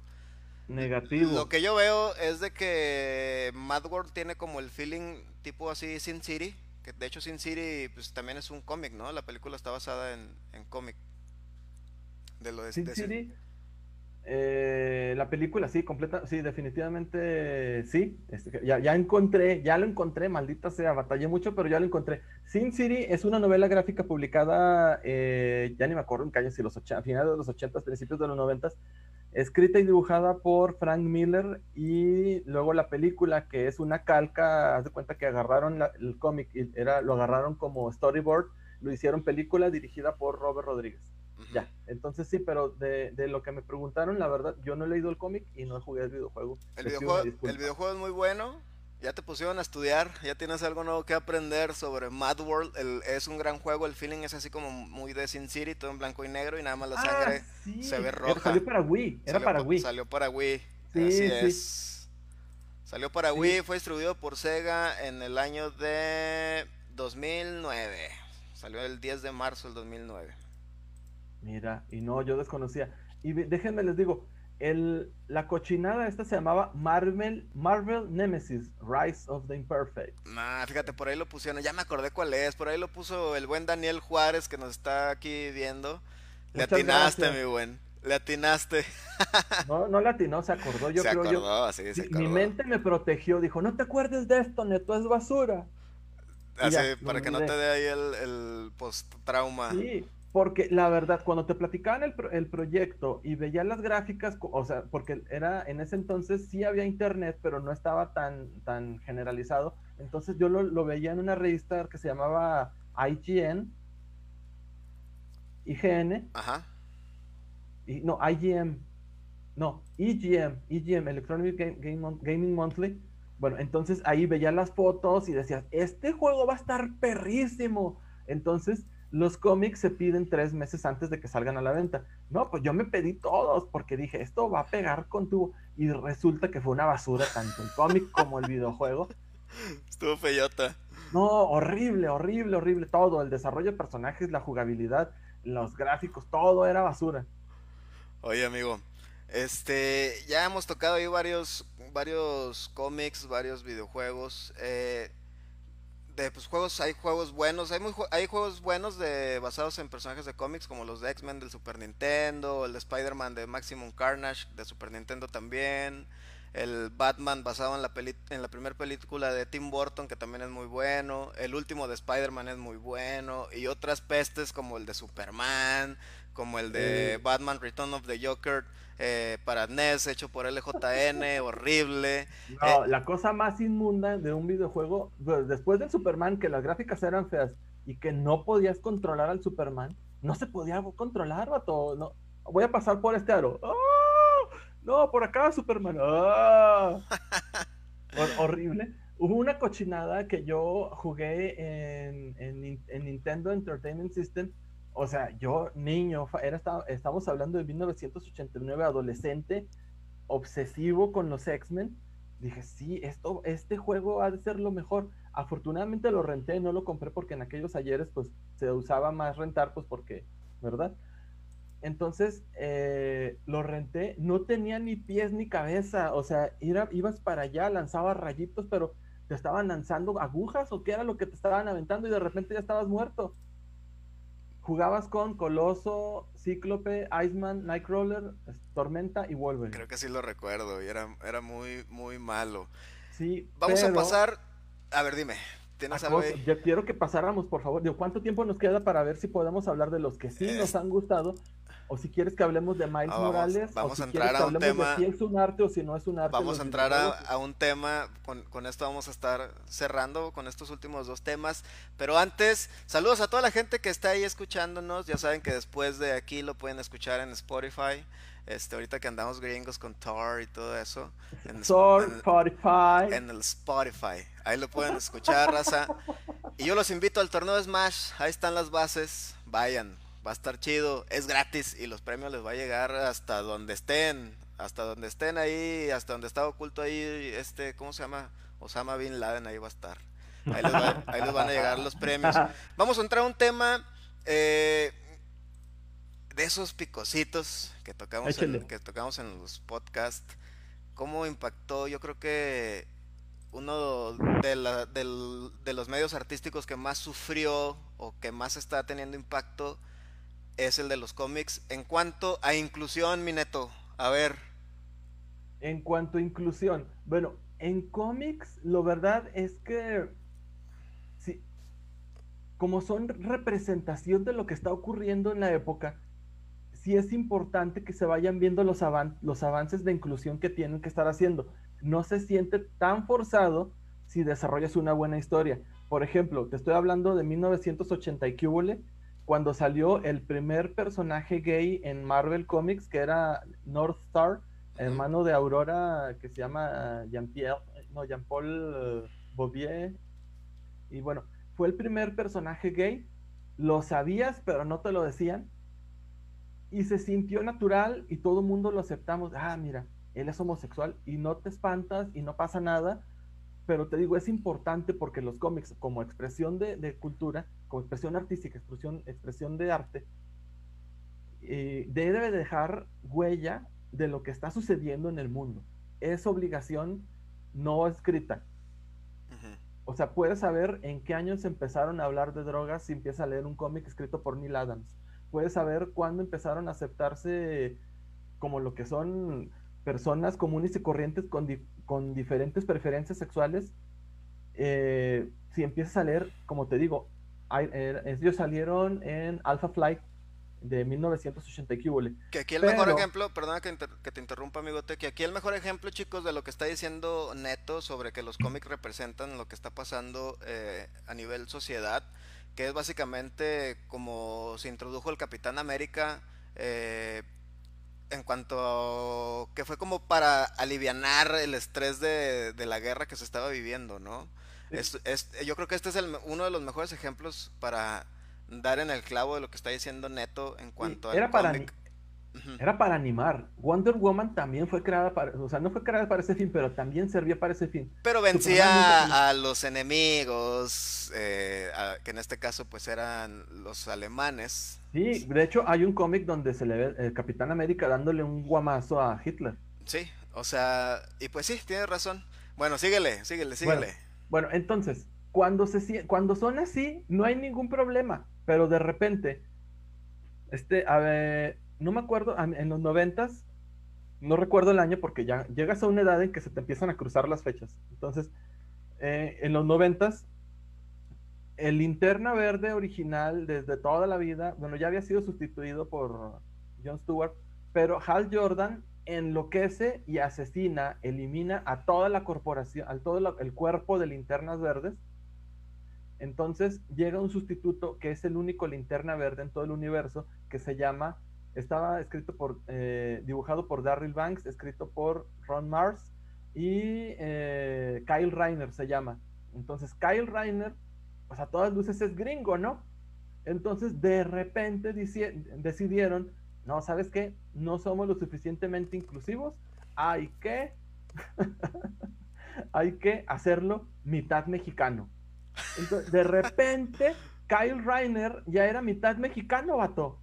Negativo. Lo que yo veo es de que Mad World tiene como el feeling tipo así Sin City, que de hecho Sin City pues también es un cómic, ¿no? La película está basada en, en cómic. De lo de, Sin de Sin- City. eh, la película, sí, completa, sí, definitivamente sí. Este, ya, ya encontré, ya lo encontré, maldita sea, batallé mucho, pero ya lo encontré. Sin City es una novela gráfica publicada, eh, ya ni me acuerdo en qué año, si los 80, a finales de los 80, principios de los 90, escrita y dibujada por Frank Miller y luego la película que es una calca, haz de cuenta que agarraron la- el cómic y era, lo agarraron como storyboard, lo hicieron película dirigida por Robert Rodríguez. Ya, entonces sí, pero de, de lo que me preguntaron, la verdad, yo no he leído el cómic y no he jugado el videojuego. El videojuego, el videojuego es muy bueno. Ya te pusieron a estudiar, ya tienes algo nuevo que aprender sobre Mad World. El- es un gran juego, el feeling es así como muy de Sin City, todo en blanco y negro y nada más la Ah, sangre sí, se ve era- roja. Salió para Wii, era salió para pa- Wii. Salió para Wii, Sí, así sí. es. Salió para Sí. Wii, fue distribuido por Sega en el año de 2009. Salió el 10 de marzo del 2009. Mira, y no, yo desconocía. Y déjenme les digo, el, la cochinada esta se llamaba Marvel, Marvel Nemesis, Rise of the Imperfect. Nah, fíjate, por ahí lo pusieron, ya me acordé cuál es, por ahí lo puso el buen Daniel Juárez que nos está aquí viendo. Le atinaste, gracias. mi buen. Le atinaste. [laughs] No, no latino, se acordó, yo se creo yo. acordó, sí, se Mi- acordó. Mi mente me protegió, dijo, no te acuerdes de esto, neto, es basura. Así, ya, para que no te dé ahí el, el post-trauma. Sí, porque la verdad, cuando te platicaban el, pro- el proyecto y veías las gráficas, o sea, porque era en ese entonces sí había internet, pero no estaba tan, tan generalizado. Entonces yo lo, lo veía en una revista que se llamaba IGN, IGN, Ajá. y, no, IGM, no, EGM, EGM, Electronic Game- Gaming Monthly. Bueno, entonces ahí veía las fotos y decías, este juego va a estar perrísimo. Entonces, los cómics se piden tres meses antes de que salgan a la venta. No, pues yo me pedí todos porque dije, esto va a pegar con tu... Y resulta que fue una basura tanto el cómic como el videojuego. [laughs] Estuvo feyota. No, horrible, horrible, horrible. Todo, el desarrollo de personajes, la jugabilidad, los gráficos, todo era basura. Oye, amigo, este, ya hemos tocado ahí varios, varios cómics, varios videojuegos. eh, de pues juegos, hay juegos buenos, hay, muy hay juegos buenos de basados en personajes de cómics como los de X-Men del Super Nintendo, el de Spider-Man de Maximum Carnage de Super Nintendo también. el Batman basado en la, en la primera película de Tim Burton, que también es muy bueno, el último de Spider-Man es muy bueno, y otras pestes como el de Superman, como el de Batman Return of the Joker eh, para NES, hecho por LJN, [laughs] horrible. No, eh, la cosa más inmunda de un videojuego, pues, después del Superman, que las gráficas eran feas y que no podías controlar al Superman, no se podía controlar, vato. No, voy a pasar por este aro. ¡Ah! No, por acá, Superman. ¡Ah! [laughs] horrible. Hubo una cochinada que yo jugué en, en, Nintendo Entertainment System. O sea, yo, niño, era, estamos hablando de 1989, adolescente, obsesivo con los X-Men. Dije, sí, esto, este juego ha de ser lo mejor. Afortunadamente lo renté, no lo compré porque en aquellos ayeres pues se usaba más rentar, pues porque, ¿verdad? Entonces eh, lo renté, no tenía ni pies ni cabeza, o sea, ibas para allá, lanzabas rayitos, pero te estaban lanzando agujas o qué era lo que te estaban aventando y de repente ya estabas muerto. Jugabas con Coloso, Cíclope, Iceman, Nightcrawler, Tormenta y Wolverine. Creo que sí lo recuerdo y era, era muy, muy malo. Sí. Vamos a pasar. A ver, dime. ¿Tienes algo Yo quiero que pasáramos, por favor. ¿Cuánto tiempo nos queda para ver si podemos hablar de los que sí nos han gustado o si quieres que hablemos de Miles Morales, vamos, a entrar a un tema. si es un arte o si no es un arte. Vamos a entrar a, un tema, con, esto vamos a estar cerrando con estos últimos dos temas. Pero antes, saludos a toda la gente que está ahí escuchándonos. Ya saben que después de aquí lo pueden escuchar en Spotify. Este, ahorita que andamos gringos con Tor y todo eso. En, Spotify. En el Spotify. Ahí lo pueden escuchar, raza. Y yo los invito al torneo de Smash. Ahí están las bases. Vayan va a estar chido, es gratis y los premios les va a llegar hasta donde estén, hasta donde estén ahí, hasta donde está oculto ahí, este, ¿cómo se llama? Osama Bin Laden, ahí va a estar. Ahí les, van a llegar los premios. [laughs] Vamos a entrar a un tema eh, de esos picositos que tocamos, en, que tocamos en los podcasts. ¿Cómo impactó? Yo creo que uno de, la, de los medios artísticos que más sufrió o que más está teniendo impacto es el de los cómics. En cuanto a inclusión, Mineto, a ver. En cuanto a inclusión, bueno, en cómics, lo verdad es que sí, como son representación de lo que está ocurriendo en la época, sí es importante que se vayan viendo los, los avances de inclusión que tienen que estar haciendo. No se siente tan forzado si desarrollas una buena historia. Por ejemplo, te estoy hablando de 1980 y cuando salió el primer personaje gay en Marvel Comics, que era North Star, hermano de Aurora, que se llama Jean-Pierre, no, Jean-Paul Bouvier. Y bueno, fue el primer personaje gay. Lo sabías, pero no te lo decían. Y se sintió natural y todo el mundo lo aceptamos. Ah, mira, él es homosexual y no te espantas y no pasa nada. Pero te digo, es importante porque los cómics, como expresión de, de cultura, como expresión artística, expresión, expresión de arte, eh, debe dejar huella de lo que está sucediendo en el mundo. Es obligación no escrita. O sea, puedes saber en qué años empezaron a hablar de drogas si empiezas a leer un cómic escrito por Neil Adams. Puedes saber cuándo empezaron a aceptarse como lo que son personas comunes y corrientes con, con diferentes preferencias sexuales. Eh, si empiezas a leer, como te digo, eh, ellos salieron en Alpha Flight de 1980 Que aquí el mejor ejemplo, perdona que, te interrumpa, amigote, que aquí el mejor ejemplo, chicos, de lo que está diciendo Neto sobre que los cómics representan lo que está pasando eh, a nivel sociedad, que es básicamente como se introdujo el Capitán América. Eh, en cuanto a que fue como para alivianar el estrés de, de la guerra que se estaba viviendo, ¿no? Es, yo creo que este es uno de los mejores ejemplos para dar en el clavo de lo que está diciendo Neto en cuanto a era para Era para animar. Wonder Woman también fue creada para, o sea, no fue creada para ese fin, pero también servía para ese fin. Pero vencía a los enemigos, eh, que en este caso pues eran los alemanes. Sí, de hecho hay un cómic donde se le ve el Capitán América dándole un guamazo a Hitler. Sí, o sea, y pues sí, tienes razón. Bueno, síguele, síguele, síguele. Bueno, entonces, cuando, se, cuando son así, no hay ningún problema, pero de repente, este, a ver, no me acuerdo, en los noventas, no recuerdo el año porque ya llegas a una edad en que se te empiezan a cruzar las fechas. Entonces, eh, en los noventas, el linterna verde original desde toda la vida, bueno, ya había sido sustituido por John Stewart, pero Hal Jordan enloquece y asesina, elimina a toda la corporación, a todo el cuerpo de linternas verdes. Entonces llega un sustituto que es el único linterna verde en todo el universo que se llama estaba escrito por, eh, dibujado por Darryl Banks, escrito por Ron Mars y eh, Kyle Reiner se llama. Entonces Kyle Reiner, pues a todas luces es gringo, ¿no? Entonces de repente decidieron, no, ¿sabes qué? No somos lo suficientemente inclusivos, hay que, [laughs] hay que hacerlo mitad mexicano. De repente, Kyle Reiner ya era mitad mexicano, vato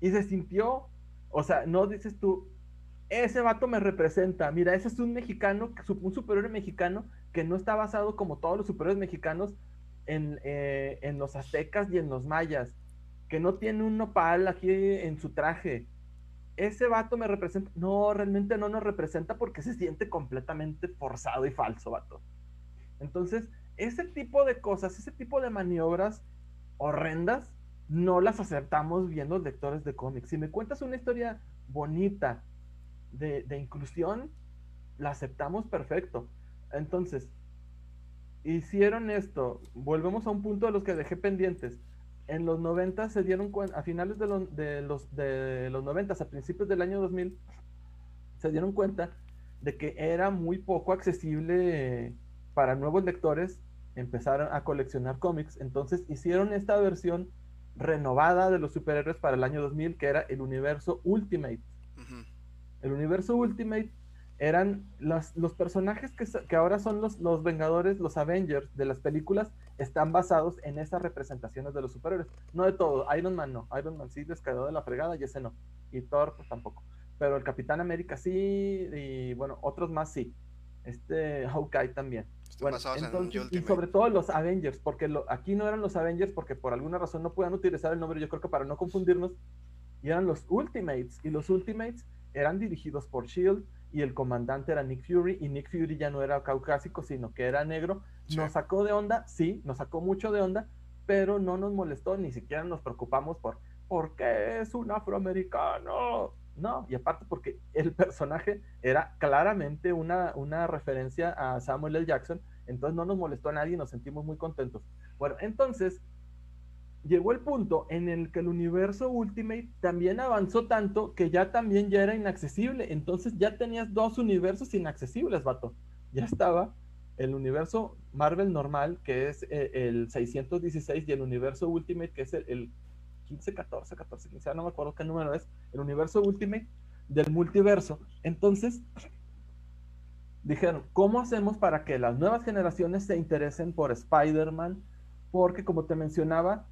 y se sintió, o sea, no dices tú, ese vato me representa, mira, ese es un mexicano, un superior mexicano que no está basado como todos los superiores mexicanos en, eh, en los aztecas y en los mayas, que no tiene un nopal aquí en su traje. Ese vato me representa, no, realmente no nos representa porque se siente completamente forzado y falso, vato. Entonces, ese tipo de cosas, ese tipo de maniobras horrendas, no las aceptamos bien los lectores de cómics. Si me cuentas una historia bonita de, inclusión, la aceptamos perfecto. Entonces, hicieron esto. Volvemos a un punto de los que dejé pendientes. En los 90 se dieron cuenta, a finales de, los, de los 90, a principios del año 2000, se dieron cuenta de que era muy poco accesible para nuevos lectores empezar a coleccionar cómics. Entonces hicieron esta versión renovada de los superhéroes para el año 2000, que era el universo Ultimate. El universo Ultimate eran los, los personajes que, que, ahora son los, los Vengadores, los Avengers de las películas, están basados en esas representaciones de los superhéroes. No de todo, Iron Man no, Iron Man sí les de la fregada y ese no. Y Thor pues tampoco. Pero el Capitán América sí, y bueno, otros más sí. Este Hawkeye también y sobre todo los Avengers, porque aquí no eran los Avengers porque por alguna razón no puedan utilizar el nombre, yo creo que para no confundirnos, y eran los Ultimates, y los Ultimates eran dirigidos por Shield y el comandante era Nick Fury y Nick Fury ya no era caucásico, sino que era negro. Nos sacó de onda, sí, nos sacó mucho de onda, pero no nos molestó, ni siquiera nos preocupamos por ¿por qué es un afroamericano? No, y aparte porque el personaje era claramente una, una referencia a Samuel L. Jackson, entonces no nos molestó a nadie y nos sentimos muy contentos. Bueno, entonces llegó el punto en el que el universo Ultimate también avanzó tanto que ya también ya era inaccesible. Entonces ya tenías dos universos inaccesibles, vato. Ya estaba el universo Marvel normal, que es eh, el 616, y el universo Ultimate, que es el 15, 14, 14, 15, no me acuerdo qué número es, el universo Ultimate del multiverso. Entonces, dijeron, ¿cómo hacemos para que las nuevas generaciones se interesen por Spider-Man? Porque como te mencionaba,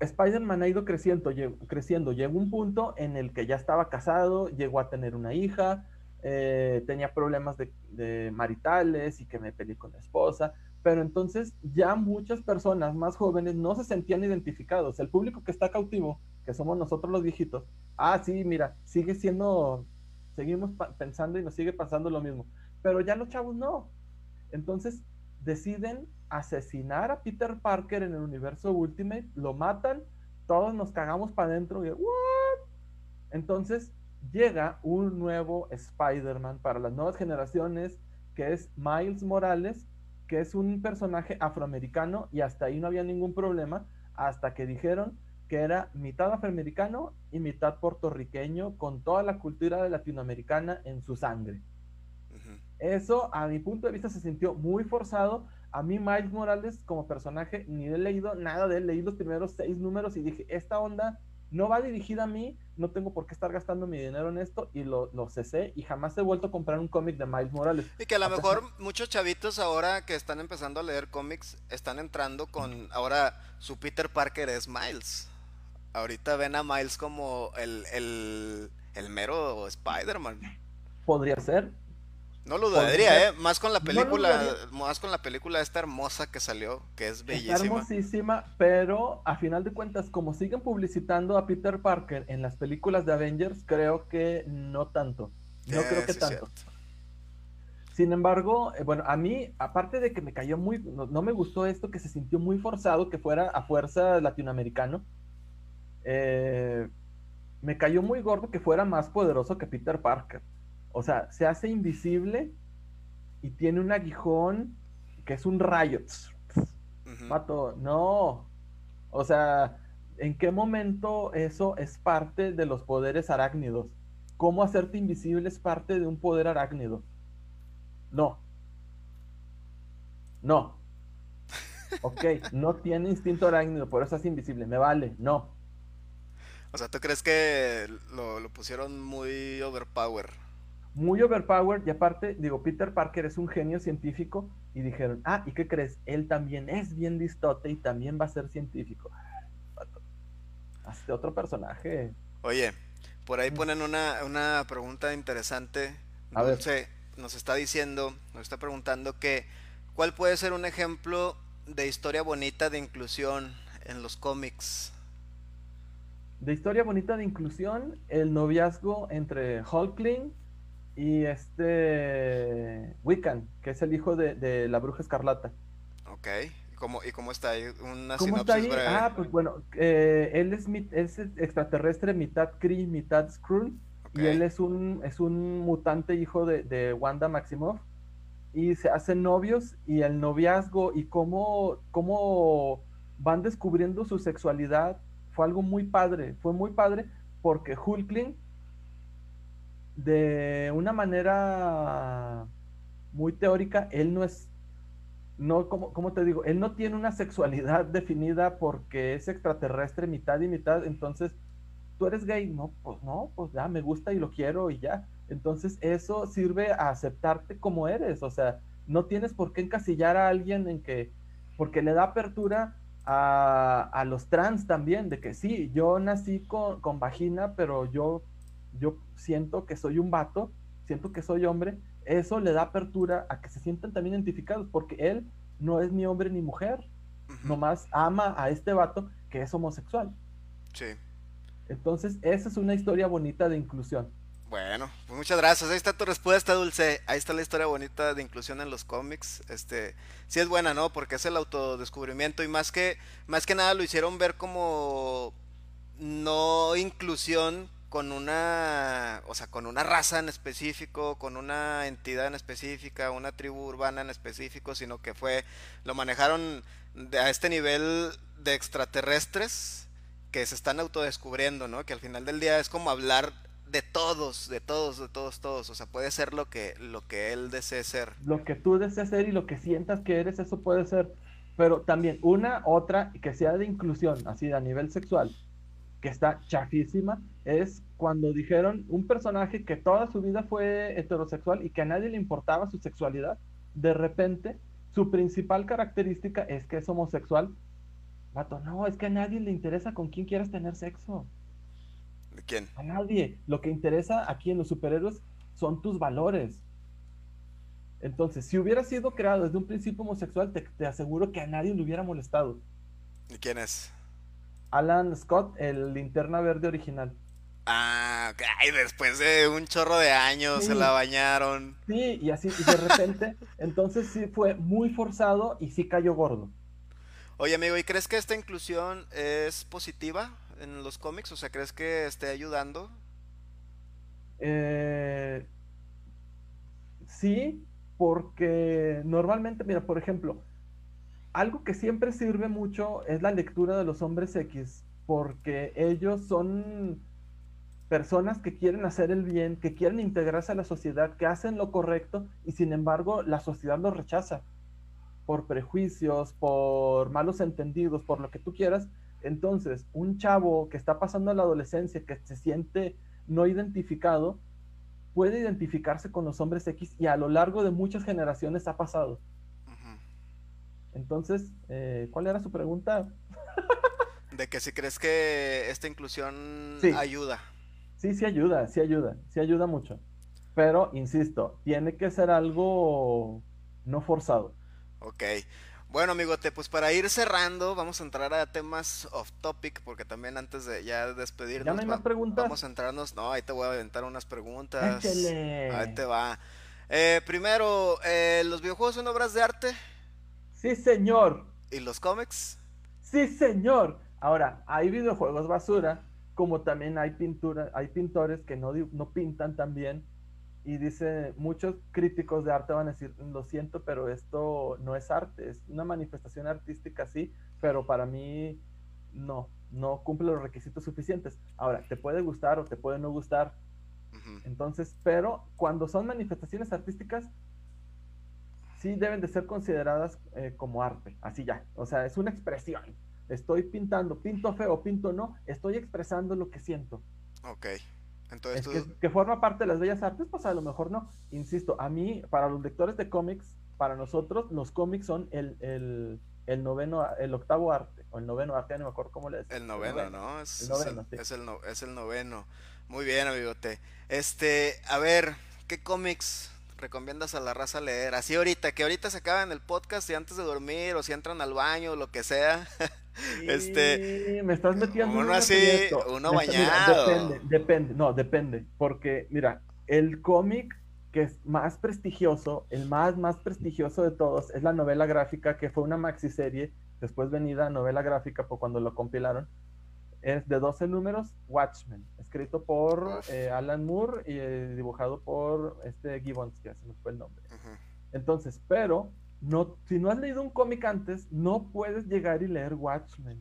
Spider-Man ha ido creciendo, creciendo, llegó un punto en el que ya estaba casado, llegó a tener una hija, eh, tenía problemas de, de, maritales y que me peleé con la esposa, pero entonces ya muchas personas más jóvenes no se sentían identificados. El público que está cautivo, que somos nosotros los viejitos, ah, sí, mira, sigue siendo, seguimos pensando y nos sigue pasando lo mismo, pero ya los chavos no. Entonces deciden asesinar a Peter Parker en el universo Ultimate, lo matan, todos nos cagamos para adentro y ¿what? Entonces llega un nuevo Spider-Man para las nuevas generaciones, que es Miles Morales, que es un personaje afroamericano y hasta ahí no había ningún problema, hasta que dijeron que era mitad afroamericano y mitad puertorriqueño, con toda la cultura de latinoamericana en su sangre. Eso, a mi punto de vista, se sintió muy forzado. A mí, Miles Morales, como personaje, ni he leído nada de él. Leí los primeros seis números y dije, esta onda no va dirigida a mí, no tengo por qué estar gastando mi dinero en esto y lo, lo cesé y jamás he vuelto a comprar un cómic de Miles Morales. Y que a lo mejor muchos chavitos ahora que están empezando a leer cómics están entrando con, ahora su Peter Parker es Miles. Ahorita ven a Miles como el, el, el mero Spider-Man. Podría ser, No lo dudaría, ¿eh? Más con la película, más con la película esta hermosa que salió, que es bellísima. Está hermosísima, pero a final de cuentas, como siguen publicitando a Peter Parker en las películas de Avengers, creo que no tanto. No creo que tanto. Sin embargo, eh, bueno, a mí, aparte de que me cayó muy, no, me gustó esto, que se sintió muy forzado que fuera a fuerza latinoamericano, eh, me cayó muy gordo que fuera más poderoso que Peter Parker. O sea, se hace invisible y tiene un aguijón que es un rayo. Mato, no. O sea, ¿en qué momento eso es parte de los poderes arácnidos? ¿Cómo hacerte invisible es parte de un poder arácnido? No. No. [laughs] Ok, no tiene instinto arácnido, por eso es invisible. Me vale, no. O sea, ¿tú crees que lo, lo pusieron muy overpower? Muy overpowered y aparte, digo, Peter Parker es un genio científico y dijeron, ah, ¿y qué crees? Él también es bien listote y también va a ser científico. Hazte otro personaje. Oye, por ahí ponen una, pregunta interesante. A ver. nos está diciendo, nos está preguntando que, ¿cuál puede ser un ejemplo de historia bonita de inclusión en los cómics? De historia bonita de inclusión, el noviazgo entre Hulkling y este Wiccan, que es el hijo de, la bruja escarlata. Ok, ¿Y cómo, ¿y cómo está ahí? Una ¿Cómo está ahí? Ah, pues bueno, eh, él es, es, extraterrestre, mitad Kree, mitad Skrull, y él es un, es un mutante hijo de, Wanda Maximoff, y se hacen novios, y el noviazgo, y cómo, cómo van descubriendo su sexualidad, fue algo muy padre, fue muy padre, porque Hulkling de una manera muy teórica, él no es, no, te digo, él no tiene una sexualidad [laughs] definida porque es extraterrestre mitad y mitad, entonces, tú eres gay, no, pues no, pues ya me gusta y lo quiero y ya. Entonces, eso sirve a aceptarte como eres, o sea, no tienes por qué encasillar a alguien en que, porque le da apertura a, a los trans también, de que sí, yo nací con, con vagina, pero yo yo siento que soy un vato, siento que soy hombre, eso le da apertura a que se sientan también identificados, porque él no es ni hombre ni mujer, nomás ama a este vato que es homosexual. Sí. Entonces, esa es una historia bonita de inclusión. Bueno, pues muchas gracias. Ahí está tu respuesta, Dulce. Ahí está la historia bonita de inclusión en los cómics. Este, sí es buena, ¿no? Porque es el autodescubrimiento y más que más que nada lo hicieron ver como no inclusión con una, o sea, con una raza en específico, con una entidad en específica, una tribu urbana en específico, sino que fue, lo manejaron a este nivel de extraterrestres que se están autodescubriendo, ¿no? Que al final del día es como hablar de todos, de todos, de todos, todos. O sea, puede ser lo que, lo que él desee ser. Lo que tú deseas ser y lo que sientas que eres, eso puede ser. Pero también una, otra, que sea de inclusión, así a nivel sexual que está chafísima, es cuando dijeron un personaje que toda su vida fue heterosexual y que a nadie le importaba su sexualidad, de repente su principal característica es que es homosexual. Vato, no, es que a nadie le interesa con quién quieras tener sexo. ¿De quién? A nadie. Lo que interesa aquí en los superhéroes son tus valores. Entonces, si hubiera sido creado desde un principio homosexual, te, te aseguro que a nadie le hubiera molestado. ¿Y quién es? Alan Scott, el linterna verde original. Ah, y después de un chorro de años se la bañaron. Sí, y así, y de repente, [laughs] entonces sí fue muy forzado y sí cayó gordo. Oye, amigo, ¿y crees que esta inclusión es positiva en los cómics? O sea, ¿crees que esté ayudando? Eh, sí, porque normalmente, mira, por ejemplo, algo que siempre sirve mucho es la lectura de los hombres X, porque ellos son personas que quieren hacer el bien, que quieren integrarse a la sociedad, que hacen lo correcto y sin embargo la sociedad los rechaza por prejuicios, por malos entendidos, por lo que tú quieras. Entonces, un chavo que está pasando la adolescencia, que se siente no identificado, puede identificarse con los hombres X y a lo largo de muchas generaciones ha pasado. Entonces, eh, ¿cuál era su pregunta? de que si crees que esta inclusión ayuda. Sí, sí ayuda, sí ayuda, sí ayuda mucho. Pero, insisto, tiene que ser algo no forzado. Ok. Bueno, amigote, pues para ir cerrando, vamos a entrar a temas off topic, porque también antes de ya despedirnos. ¿Ya no hay más preguntas? Vamos a entrarnos. No, ahí te voy a aventar unas preguntas. Échale. Ahí te va. Eh, primero, eh, ¿los videojuegos son obras de arte? Sí, señor. ¿Y los cómics? Sí, señor. Ahora, hay videojuegos basura, como también hay pintura, hay pintores que no, no pintan tan bien. Y dice, muchos críticos de arte van a decir, lo siento, pero esto no es arte, es una manifestación artística, sí, pero para mí no, no cumple los requisitos suficientes. Ahora, te puede gustar o te puede no gustar, entonces, pero cuando son manifestaciones artísticas, sí deben de ser consideradas eh, como arte, así ya. O sea, es una expresión. Estoy pintando, pinto feo, pinto no, estoy expresando lo que siento. Ok. Entonces Es tú... que, que forma parte de las bellas artes, pues a lo mejor no. Insisto, a mí, para los lectores de cómics, para nosotros, los cómics son el, el, el noveno, el octavo arte, o el noveno arte, no me acuerdo cómo le decía. El noveno, ¿no? Es, El es noveno, el, sí. es el no- es el noveno. Muy bien, amigote. Este, a ver, ¿qué cómics recomiendas a la raza leer? Así ahorita, que ahorita se acaban el podcast y antes de dormir, o si entran al baño, o lo que sea. [laughs] Este, me estás metiendo en uno un así, uno mira, bañado. depende, depende, no, depende, porque mira, el cómic que es más prestigioso, el más, más prestigioso de todos, es la novela gráfica, que fue una maxiserie, después venida novela gráfica por cuando lo compilaron. Es de 12 números, Watchmen, escrito por eh, Alan Moore y eh, dibujado por este Gibbons, que se me fue el nombre. Entonces, pero no, si no has leído un cómic antes, no puedes llegar y leer Watchmen.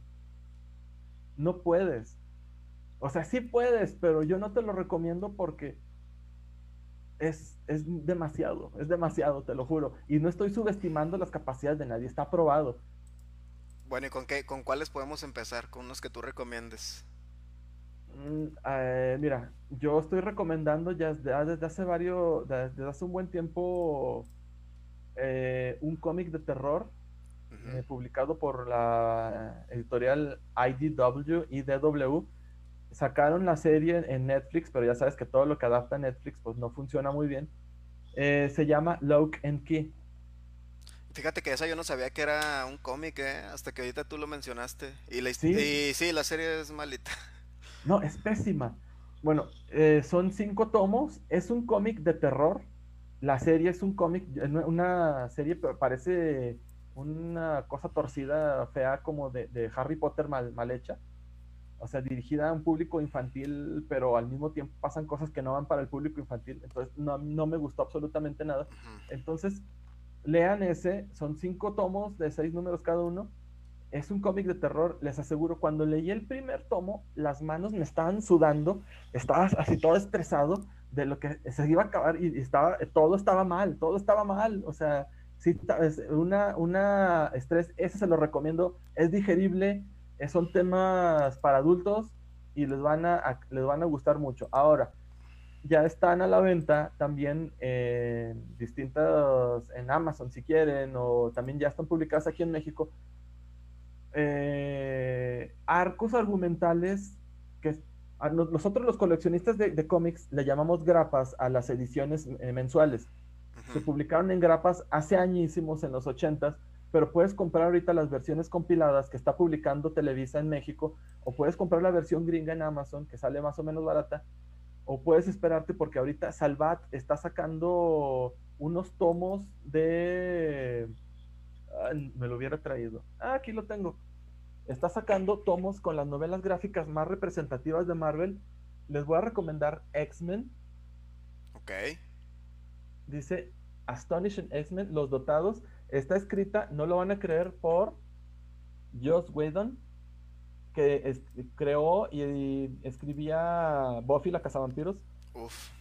No puedes. O sea, sí puedes, pero yo no te lo recomiendo porque es, es demasiado, es demasiado, te lo juro. Y no estoy subestimando las capacidades de nadie, está probado. Bueno, ¿y con qué, con cuáles podemos empezar? Con unos que tú recomiendes. Mm, eh, mira, yo estoy recomendando ya desde, desde hace varios, desde hace un buen tiempo eh, un cómic de terror eh, publicado por la editorial IDW, IDW. Sacaron la serie en Netflix, pero ya sabes que todo lo que adapta a Netflix pues no funciona muy bien. Se llama Lock and Key. Fíjate que esa yo no sabía que era un cómic, ¿eh? Hasta que ahorita tú lo mencionaste. Y, la, Sí. y sí, la serie es malita. [laughs] No, es pésima. Bueno, eh, son cinco tomos. Es un cómic de terror. La serie es un cómic, una- serie parece una cosa torcida, fea, como de, de Harry Potter mal, mal hecha. O sea, dirigida a un público infantil, pero al mismo tiempo pasan cosas que no van para el público infantil. Entonces, no, no me gustó absolutamente nada. Entonces, lean ese, son cinco tomos de seis números cada uno. Es un cómic de terror, les aseguro. Cuando leí el primer tomo, las manos me estaban sudando, estaba así todo estresado de lo que se iba a acabar y estaba, todo estaba mal, todo estaba mal. O sea, sí, es una, una estrés, ese se lo recomiendo, es digerible, eh, son temas para adultos y les van a- les van a gustar mucho. Ahora, ya están a la venta también en distintas, en Amazon si quieren, o también ya están publicadas aquí en México, eh, arcos argumentales que a no- nosotros los coleccionistas de, de cómics le llamamos grapas a las ediciones eh, mensuales. Se publicaron en grapas hace añísimos, en los 80 pero puedes comprar ahorita las versiones compiladas que está publicando Televisa en México, o puedes comprar la versión gringa en Amazon, que sale más o menos barata, o puedes esperarte porque ahorita Salvat está sacando unos tomos de... Me lo hubiera traído. Ah, aquí lo tengo. Está sacando tomos con las novelas gráficas más representativas de Marvel. Les voy a recomendar X-Men. Ok. Dice Astonishing X-Men, Los Dotados. Está escrita, no lo van a creer, por Joss Whedon, que es- creó y, y escribía Buffy la Cazavampiros, Uf.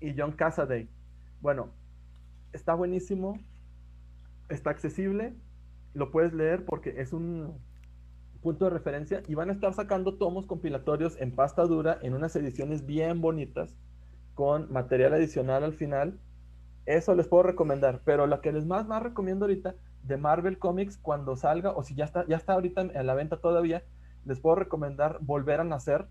y John Cassaday. Bueno, está buenísimo, está accesible, lo puedes leer porque es un punto de referencia y van a estar sacando tomos compilatorios en pasta dura en unas ediciones bien bonitas con material adicional al final. Eso les puedo recomendar, pero la que les más, más recomiendo ahorita de Marvel Comics cuando salga o si ya está, ya está ahorita en la venta todavía, les puedo recomendar Volver a Nacer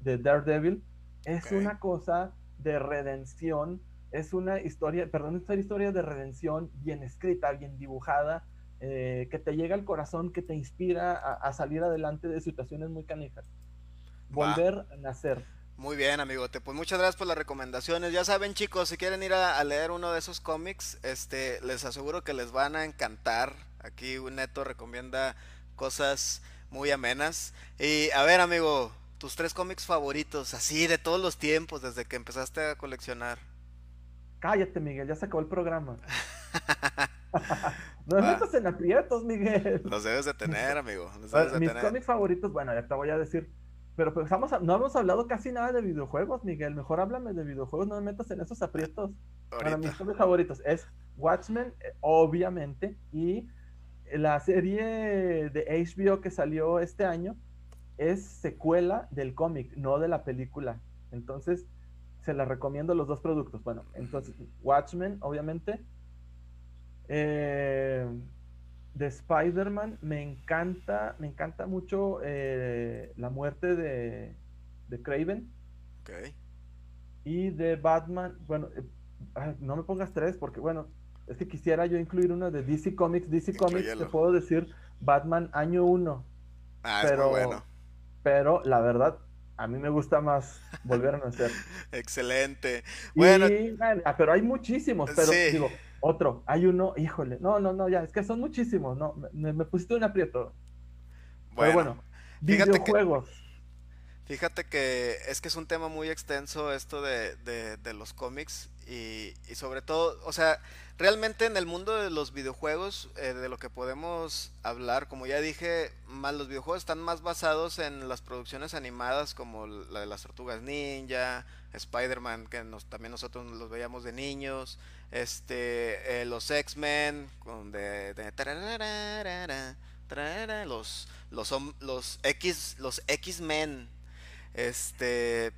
de Daredevil. Es una cosa de redención es una historia, perdón, es una historia de redención bien escrita, bien dibujada, eh, que te llega al corazón, que te inspira a, salir adelante de situaciones muy canijas. Volver a nacer. Muy bien, amigote. Pues muchas gracias por las recomendaciones. Ya saben, chicos, si quieren ir a, leer uno de esos cómics, este, les aseguro que les van a encantar. Aquí un Neto recomienda cosas muy amenas. Y a ver, amigo, tus tres cómics favoritos, así de todos los tiempos, desde que empezaste a coleccionar. Cállate, Miguel, ya se acabó el programa. [laughs] no me metas en aprietos, Miguel. Los debes de tener, amigo. mis cómics favoritos, bueno, ya te voy a decir. Pero pues no hemos hablado casi nada de videojuegos, Miguel. Mejor háblame de videojuegos, no me metas en esos aprietos. Bueno, mis cómics favoritos es Watchmen, eh, obviamente, y la serie de HBO que salió este año es secuela del cómic, no de la película. Entonces, se la recomiendo los dos productos. Bueno, entonces, Watchmen, obviamente. Eh, de Spider-Man, me encanta, me encanta mucho eh, la muerte de, de Craven. Ok. Y de Batman, bueno, eh, no me pongas tres porque, bueno, es que quisiera yo incluir uno de DC Comics. DC Comics, te puedo decir Batman año 1. Ah, pero, bueno. Pero la verdad, a mí me gusta más volver a nacer. [laughs] Excelente. Bueno, ah, pero hay muchísimos, pero digo, otro, hay uno, híjole, no, no, no, ya, es que son muchísimos, no, me, pusiste un aprieto. Bueno, pero bueno, videojuegos. fíjate que es que es un tema muy extenso esto de, de los cómics y, y, sobre todo, o sea, realmente en el mundo de los videojuegos, eh, de lo que podemos hablar, como ya dije, más los videojuegos están más basados en las producciones animadas como la de las tortugas ninja, Spider-Man, que también nosotros los veíamos de niños, este, eh, los X-Men, de, de los, los, los X, los X-Men, este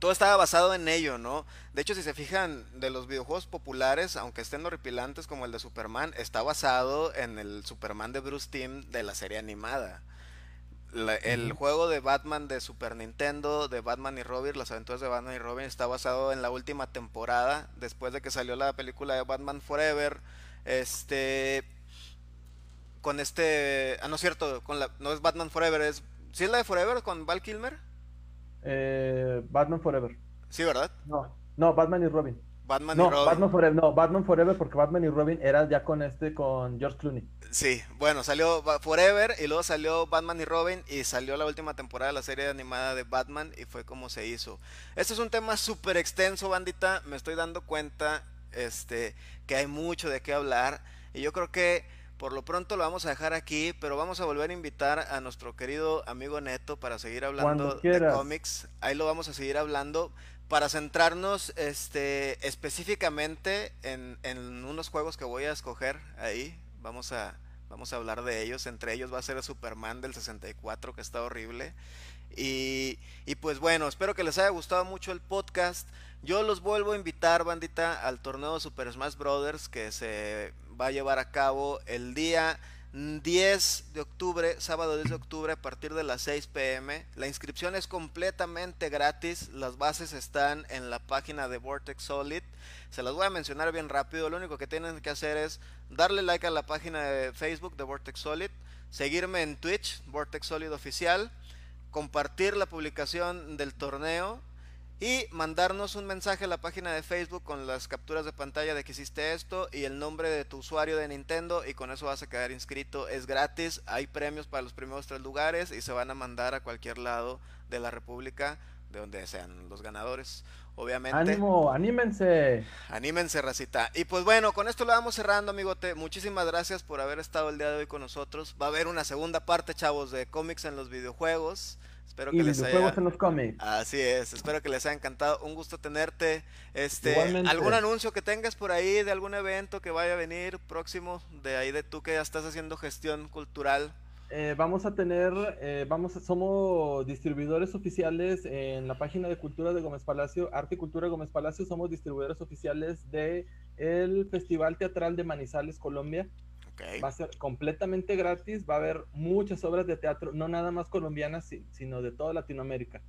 todo estaba basado en ello, ¿no? De hecho, si se fijan, de los videojuegos populares, aunque estén horripilantes como el de Superman, está basado en el Superman de Bruce Timm de la serie animada. el juego de Batman de Super Nintendo, de Batman y Robin, las aventuras de Batman y Robin, está basado en la última temporada, después de que salió la película de Batman Forever. Este. Con este. Ah, no es cierto, con la, no es Batman Forever, es. ¿Sí es la de Forever con Val Kilmer? Eh, Batman Forever. Sí, ¿verdad? No, no, Batman y Robin. Batman no, y Robin. Batman Forever, no, Batman Forever porque Batman y Robin era ya con este, con George Clooney. Sí, bueno, salió Forever y luego salió Batman y Robin y salió la última temporada de la serie animada de Batman y fue como se hizo. Este es un tema súper extenso, bandita, me estoy dando cuenta este, que hay mucho de qué hablar y yo creo que por lo pronto lo vamos a dejar aquí, pero vamos a volver a invitar a nuestro querido amigo Neto para seguir hablando de cómics. Ahí lo vamos a seguir hablando para centrarnos este, específicamente en, en, unos juegos que voy a escoger ahí. Vamos a, vamos a hablar de ellos. Entre ellos va a ser el Superman del 64, que está horrible. Y, y pues bueno, espero que les haya gustado mucho el podcast. Yo los vuelvo a invitar, bandita, al torneo Super Smash Brothers que se va a llevar a cabo el día 10 de octubre, sábado 10 de octubre a partir de las 6 pm. La inscripción es completamente gratis, las bases están en la página de Vortex Solid. Se las voy a mencionar bien rápido, lo único que tienen que hacer es darle like a la página de Facebook de Vortex Solid, seguirme en Twitch, Vortex Solid Oficial, compartir la publicación del torneo y mandarnos un mensaje a la página de Facebook con las capturas de pantalla de que hiciste esto y el nombre de tu usuario de Nintendo y con eso vas a quedar inscrito. Es gratis, hay premios para los primeros tres lugares y se van a mandar a cualquier lado de la República de donde sean los ganadores. Obviamente. Ánimo, anímense. Anímense, racita. Y pues bueno, con esto lo vamos cerrando, amigote. Muchísimas gracias por haber estado el día de hoy con nosotros. Va a haber una segunda parte, chavos, de cómics en los videojuegos. Espero que les haya... en los cómics. Así es, espero que les haya encantado. Un gusto tenerte. Este, algún anuncio que tengas por ahí de algún evento que vaya a venir próximo de ahí de tú que ya estás haciendo gestión cultural. Eh, vamos a tener, eh, vamos, somos distribuidores oficiales en la página de Cultura de Gómez Palacio, Arte y Cultura de Gómez Palacio, somos distribuidores oficiales de el Festival Teatral de Manizales, Colombia. Va a ser completamente gratis, va a haber muchas obras de teatro, no nada más colombianas, sino de toda Latinoamérica.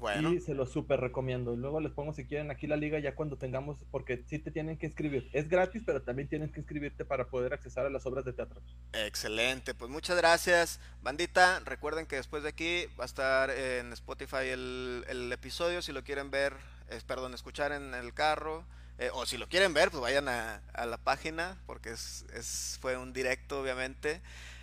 Bueno. Y se los súper recomiendo. Luego les pongo si quieren aquí la liga ya cuando tengamos, porque sí te tienen que inscribir. Es gratis, pero también tienes que inscribirte para poder accesar a las obras de teatro. Excelente, pues muchas gracias. Bandita, recuerden que después de aquí va a estar en Spotify el, el episodio, si lo quieren ver, es, perdón, escuchar en el carro. Eh, o si lo quieren ver, pues vayan a, a la página, porque es, es, fue un directo, obviamente.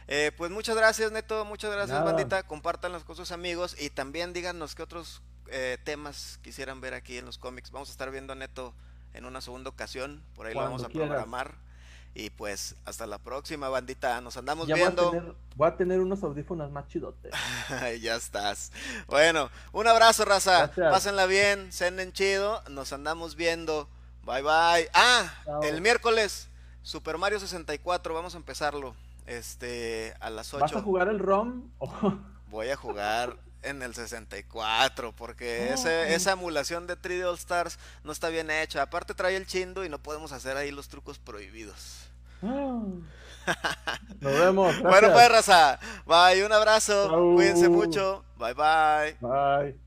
Eh, pues muchas gracias, Neto. Muchas gracias, bandita. Compártanlos con sus amigos y también díganos qué otros eh, temas quisieran ver aquí en los cómics. Vamos a estar viendo a Neto en una segunda ocasión. Por ahí lo vamos a programar. Y pues hasta la próxima, bandita. Nos andamos viendo. Voy a, tener, unos audífonos más chidotes. [laughs] ya estás. Bueno, un abrazo, raza. Pásenla bien, cenen chido. Nos andamos viendo. Bye bye. Ah, el miércoles, Super Mario 64. Vamos a empezarlo. Este, a las 8. ¿Vas a jugar el ROM? [laughs] Voy a jugar en el 64, porque esa emulación de 3D All Stars no está bien hecha. Aparte trae el chindo y no podemos hacer ahí los trucos prohibidos. [laughs] Nos vemos. Bueno, pues, raza. Bye, un abrazo. Cuídense mucho. Bye, bye. Bye.